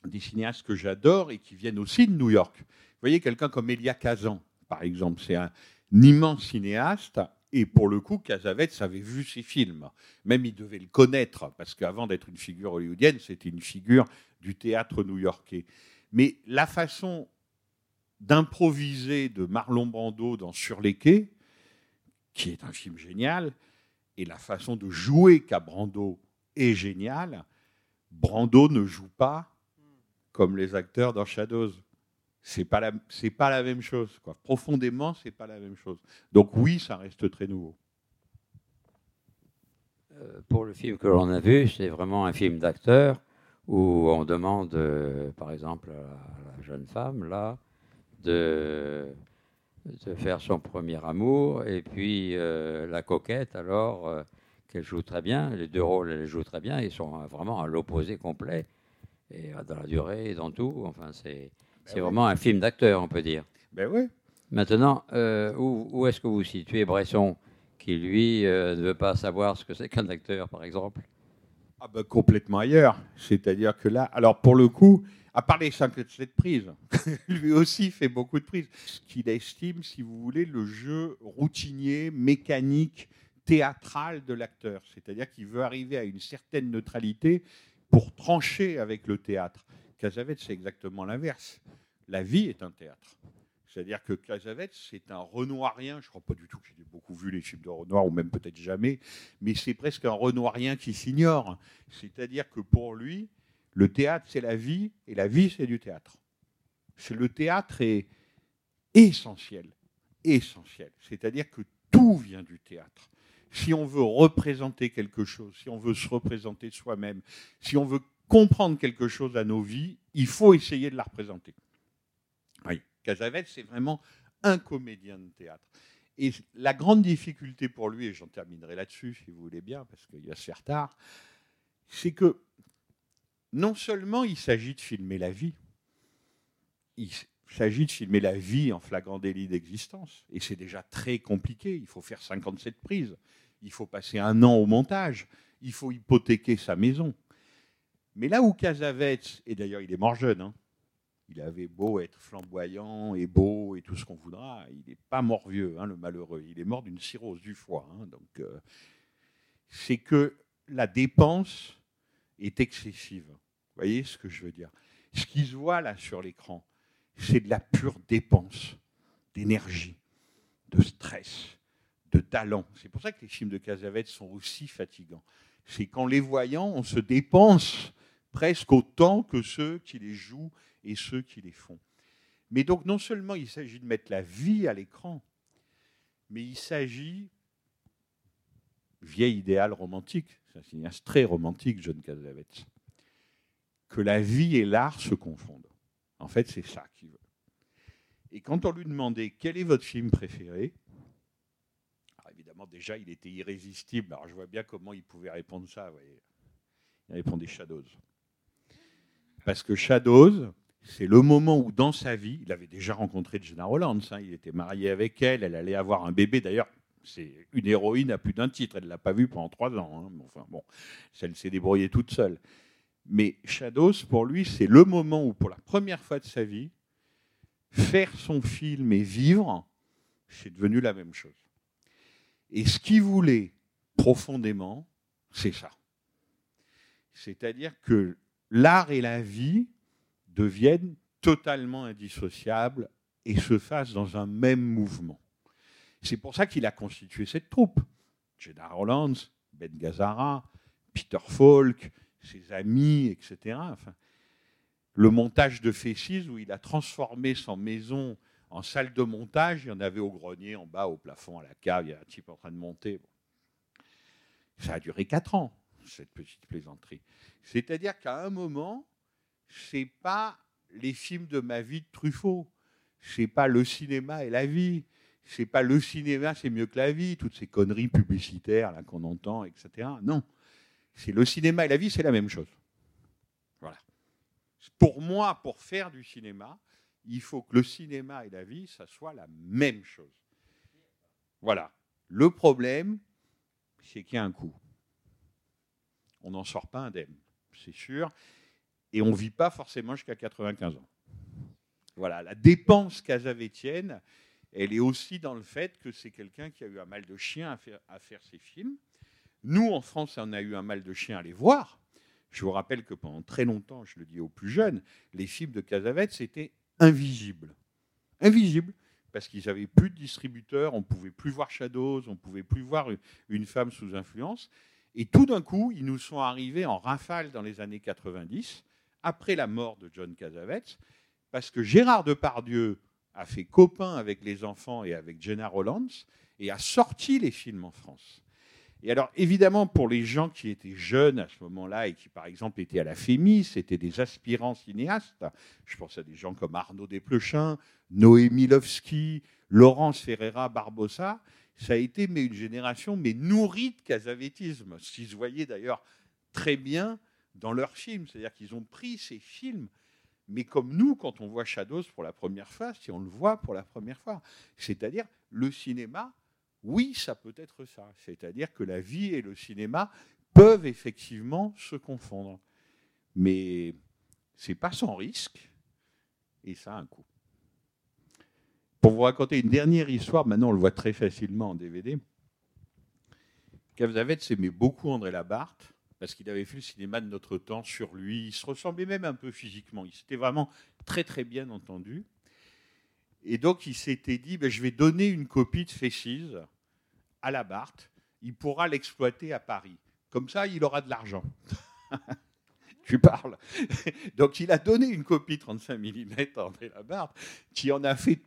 des cinéastes que j'adore et qui viennent aussi de New York. Vous voyez, quelqu'un comme Elia Kazan, par exemple, c'est un, immense cinéaste. Et pour le coup, Casavets avait vu ses films. Même il devait le connaître, parce qu'avant d'être une figure hollywoodienne, c'était une figure du théâtre new-yorkais. Mais la façon d'improviser de Marlon Brando dans Sur les quais, qui est un film génial, et la façon de jouer qu'a Brando est géniale. Brando ne joue pas comme les acteurs dans Shadows. C'est pas la, pas la même chose. Quoi. Profondément, c'est pas la même chose. Donc oui, ça reste très nouveau. Euh, pour le film que l'on a vu, c'est vraiment un film d'acteur où on demande, euh, par exemple, à la jeune femme, là, de, de faire son premier amour, et puis euh, la coquette, alors, euh, qu'elle joue très bien, les deux rôles, elle les joue très bien, ils sont vraiment à l'opposé complet, et dans la durée, et dans tout, enfin, c'est oui. vraiment un film d'acteur, on peut dire. Ben oui. Maintenant, où, où est-ce que vous situez Bresson, qui lui ne veut pas savoir ce que c'est qu'un acteur, par exemple? Ah ben, complètement ailleurs. C'est-à-dire que là, alors pour le coup, à part les 57 prises, lui aussi fait beaucoup de prises. Ce qu'il estime, si vous voulez, le jeu routinier, mécanique, théâtral de l'acteur. C'est-à-dire qu'il veut arriver à une certaine neutralité pour trancher avec le théâtre. Casavette, c'est exactement l'inverse. La vie est un théâtre. C'est-à-dire que Casavette, c'est un Renoirien, je ne crois pas du tout qu'il ait beaucoup vu les films de Renoir, ou même peut-être jamais, mais c'est presque un Renoirien qui s'ignore. C'est-à-dire que pour lui, le théâtre, c'est la vie, et la vie, c'est du théâtre. Le théâtre est essentiel, essentiel. C'est-à-dire que tout vient du théâtre. Si on veut représenter quelque chose, si on veut se représenter soi-même, si on veut comprendre quelque chose à nos vies, il faut essayer de la représenter. Oui, Casavette, c'est vraiment un comédien de théâtre. Et la grande difficulté pour lui, et j'en terminerai là-dessus si vous voulez bien, parce qu'il va se faire tard, c'est que non seulement il s'agit de filmer la vie, il s'agit de filmer la vie en flagrant délit d'existence, et c'est déjà très compliqué, il faut faire 57 prises, il faut passer un an au montage, il faut hypothéquer sa maison. Mais là où Casavette, et d'ailleurs il est mort jeune, hein, il avait beau être flamboyant et beau et tout ce qu'on voudra, il n'est pas mort vieux, hein, le malheureux. Il est mort d'une cirrhose du foie. hein. donc, euh, c'est que la dépense est excessive. Vous voyez ce que je veux dire? Ce qui se voit là sur l'écran, c'est de la pure dépense d'énergie, de stress, de talent. C'est pour ça que les films de Casavette sont aussi fatigants. C'est qu'en les voyant, on se dépense presque autant que ceux qui les jouent et ceux qui les font. Mais donc non seulement il s'agit de mettre la vie à l'écran, mais il s'agit, vieil idéal romantique, c'est un cinéaste très romantique, John Cassavetes, que la vie et l'art se confondent. En fait, c'est ça qu'il veut. Et quand on lui demandait quel est votre film préféré, évidemment déjà il était irrésistible, alors je vois bien comment il pouvait répondre ça. vous voyez. Il répondait Shadows. Parce que Shadows, c'est le moment où dans sa vie, il avait déjà rencontré Jenna Rollins, hein, il était marié avec elle, elle allait avoir un bébé. D'ailleurs, c'est une héroïne à plus d'un titre, elle ne l'a pas vu pendant trois ans. hein, enfin bon, elle s'est débrouillée toute seule. Mais Shadows, pour lui, c'est le moment où, pour la première fois de sa vie, faire son film et vivre, c'est devenu la même chose. Et ce qu'il voulait profondément, c'est ça. C'est-à-dire que l'art et la vie deviennent totalement indissociables et se fassent dans un même mouvement. C'est pour ça qu'il a constitué cette troupe. Jenna Rollins, Ben Gazzara, Peter Falk, ses amis, etc. Le montage de Fessis, où il a transformé son maison en salle de montage, il y en avait au grenier, en bas, au plafond, à la cave, il y a un type en train de monter. Ça a duré quatre ans, cette petite plaisanterie. C'est-à-dire qu'à un moment, c'est pas les films de ma vie de Truffaut, c'est pas le cinéma et la vie, c'est pas le cinéma, c'est mieux que la vie, toutes ces conneries publicitaires là qu'on entend, etc. Non, c'est le cinéma et la vie, c'est la même chose. Voilà. Pour moi, pour faire du cinéma, il faut que le cinéma et la vie, ça soit la même chose. Voilà. Le problème, c'est qu'il y a un coût. On n'en sort pas indemne, c'est sûr. Et on ne vit pas forcément jusqu'à 95 ans. Voilà, la dépense casavétienne, elle est aussi dans le fait que c'est quelqu'un qui a eu un mal de chien à faire, ses films. Nous, en France, on a eu un mal de chien à les voir. Je vous rappelle que pendant très longtemps, je le dis aux plus jeunes, les films de Casavetes, c'était invisible. invisibles, parce qu'ils n'avaient plus de distributeurs, on ne pouvait plus voir Shadows, on ne pouvait plus voir une femme sous influence. Et tout d'un coup, ils nous sont arrivés en rafale dans les années 90, après la mort de John Cassavetes, parce que Gérard Depardieu a fait copain avec les enfants et avec Jenna Rollins et a sorti les films en France. Et alors, évidemment, pour les gens qui étaient jeunes à ce moment-là et qui, par exemple, étaient à la FEMI, c'était des aspirants cinéastes. Je pense à des gens comme Arnaud Desplechin, Noémie Lovski, Laurence Ferreira Barbosa. Ça a été mais une génération mais nourrie de casavétisme, ce qu'ils se voyaient d'ailleurs très bien dans leurs films. C'est-à-dire qu'ils ont pris ces films mais comme nous, quand on voit Shadows pour la première fois, si on le voit pour la première fois, c'est-à-dire le cinéma, oui, ça peut être ça. C'est-à-dire que la vie et le cinéma peuvent effectivement se confondre. Mais c'est pas sans risque et ça a un coût. Pour vous raconter une dernière histoire, maintenant on le voit très facilement en DVD. Cavzavet aimait beaucoup André Labarthe parce qu'il avait fait le cinéma de notre temps sur lui. Il se ressemblait même un peu physiquement. Il s'était vraiment très très bien entendu. Et donc il s'était dit, ben, je vais donner une copie de Faces à la Barthes. Il pourra l'exploiter à Paris. Comme ça, il aura de l'argent. tu parles. donc il a donné une copie 35 mm à André Labarthe, qui en a fait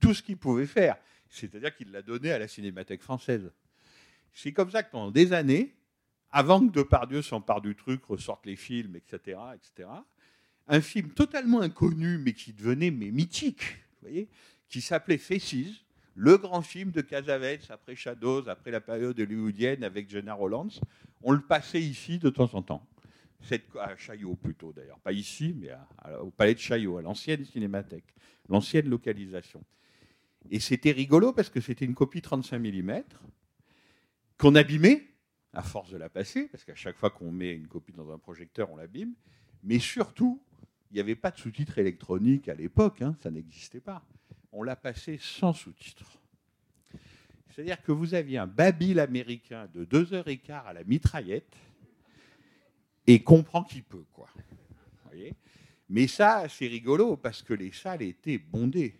tout ce qu'il pouvait faire. C'est-à-dire qu'il l'a donné à la Cinémathèque française. C'est comme ça que pendant des années, avant que Depardieu s'empare du truc, ressorte les films, etc., etc., un film totalement inconnu, mais qui devenait mais mythique, vous voyez, qui s'appelait Faces, le grand film de Cassavetes après Shadows, après la période hollywoodienne avec Jenna Rollins. On le passait ici de temps en temps. Cette, à Chaillot plutôt d'ailleurs, pas ici, mais au palais de Chaillot, à l'ancienne cinémathèque, l'ancienne localisation. Et c'était rigolo parce que c'était une copie 35 mm qu'on abîmait à force de la passer, parce qu'à chaque fois qu'on met une copie dans un projecteur, on l'abîme. Mais surtout, il n'y avait pas de sous-titres électroniques à l'époque, hein, ça n'existait pas. On l'a passé sans sous-titres. C'est-à-dire que vous aviez un babil américain de deux heures et quart à la mitraillette et comprend qui peut, quoi. Mais ça, c'est rigolo parce que les salles étaient bondées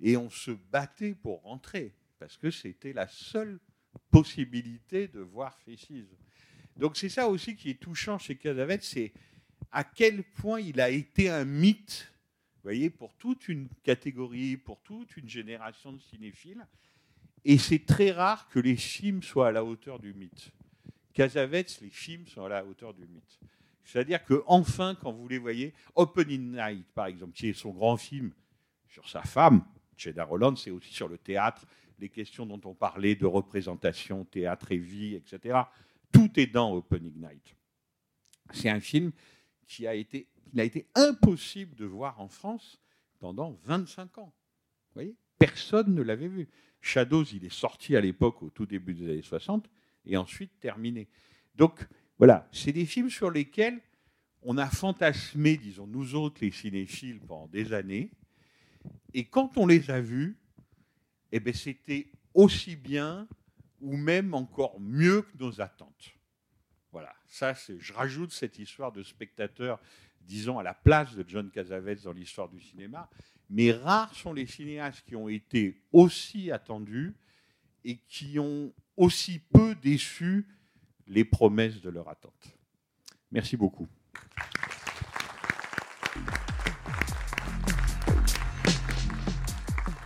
et on se battait pour rentrer parce que c'était la seule possibilité de voir Faces. Donc c'est ça aussi qui est touchant chez Casavet, c'est à quel point il a été un mythe, voyez, pour toute une catégorie, pour toute une génération de cinéphiles. Et c'est très rare que les films soient à la hauteur du mythe. Casavets, les films sont à la hauteur du mythe. C'est-à-dire que enfin, quand vous les voyez, Opening Night, par exemple, qui est son grand film sur sa femme, Cheddar Holland, c'est aussi sur le théâtre, les questions dont on parlait de représentation, théâtre et vie, etc. Tout est dans Opening Night. C'est un film qui a été, a été impossible de voir en France pendant 25 ans. Vous voyez? Personne ne l'avait vu. Shadows, il est sorti à l'époque, au tout début des années 60, et ensuite terminé. Donc, voilà, c'est des films sur lesquels on a fantasmé, disons, nous autres, les cinéphiles, pendant des années. Et quand on les a vus, eh ben, c'était aussi bien ou même encore mieux que nos attentes. Voilà, ça, je rajoute cette histoire de spectateur, disons, à la place de John Cassavetes dans l'histoire du cinéma. Mais rares sont les cinéastes qui ont été aussi attendus et qui ont aussi peu déçu les promesses de leur attente. Merci beaucoup.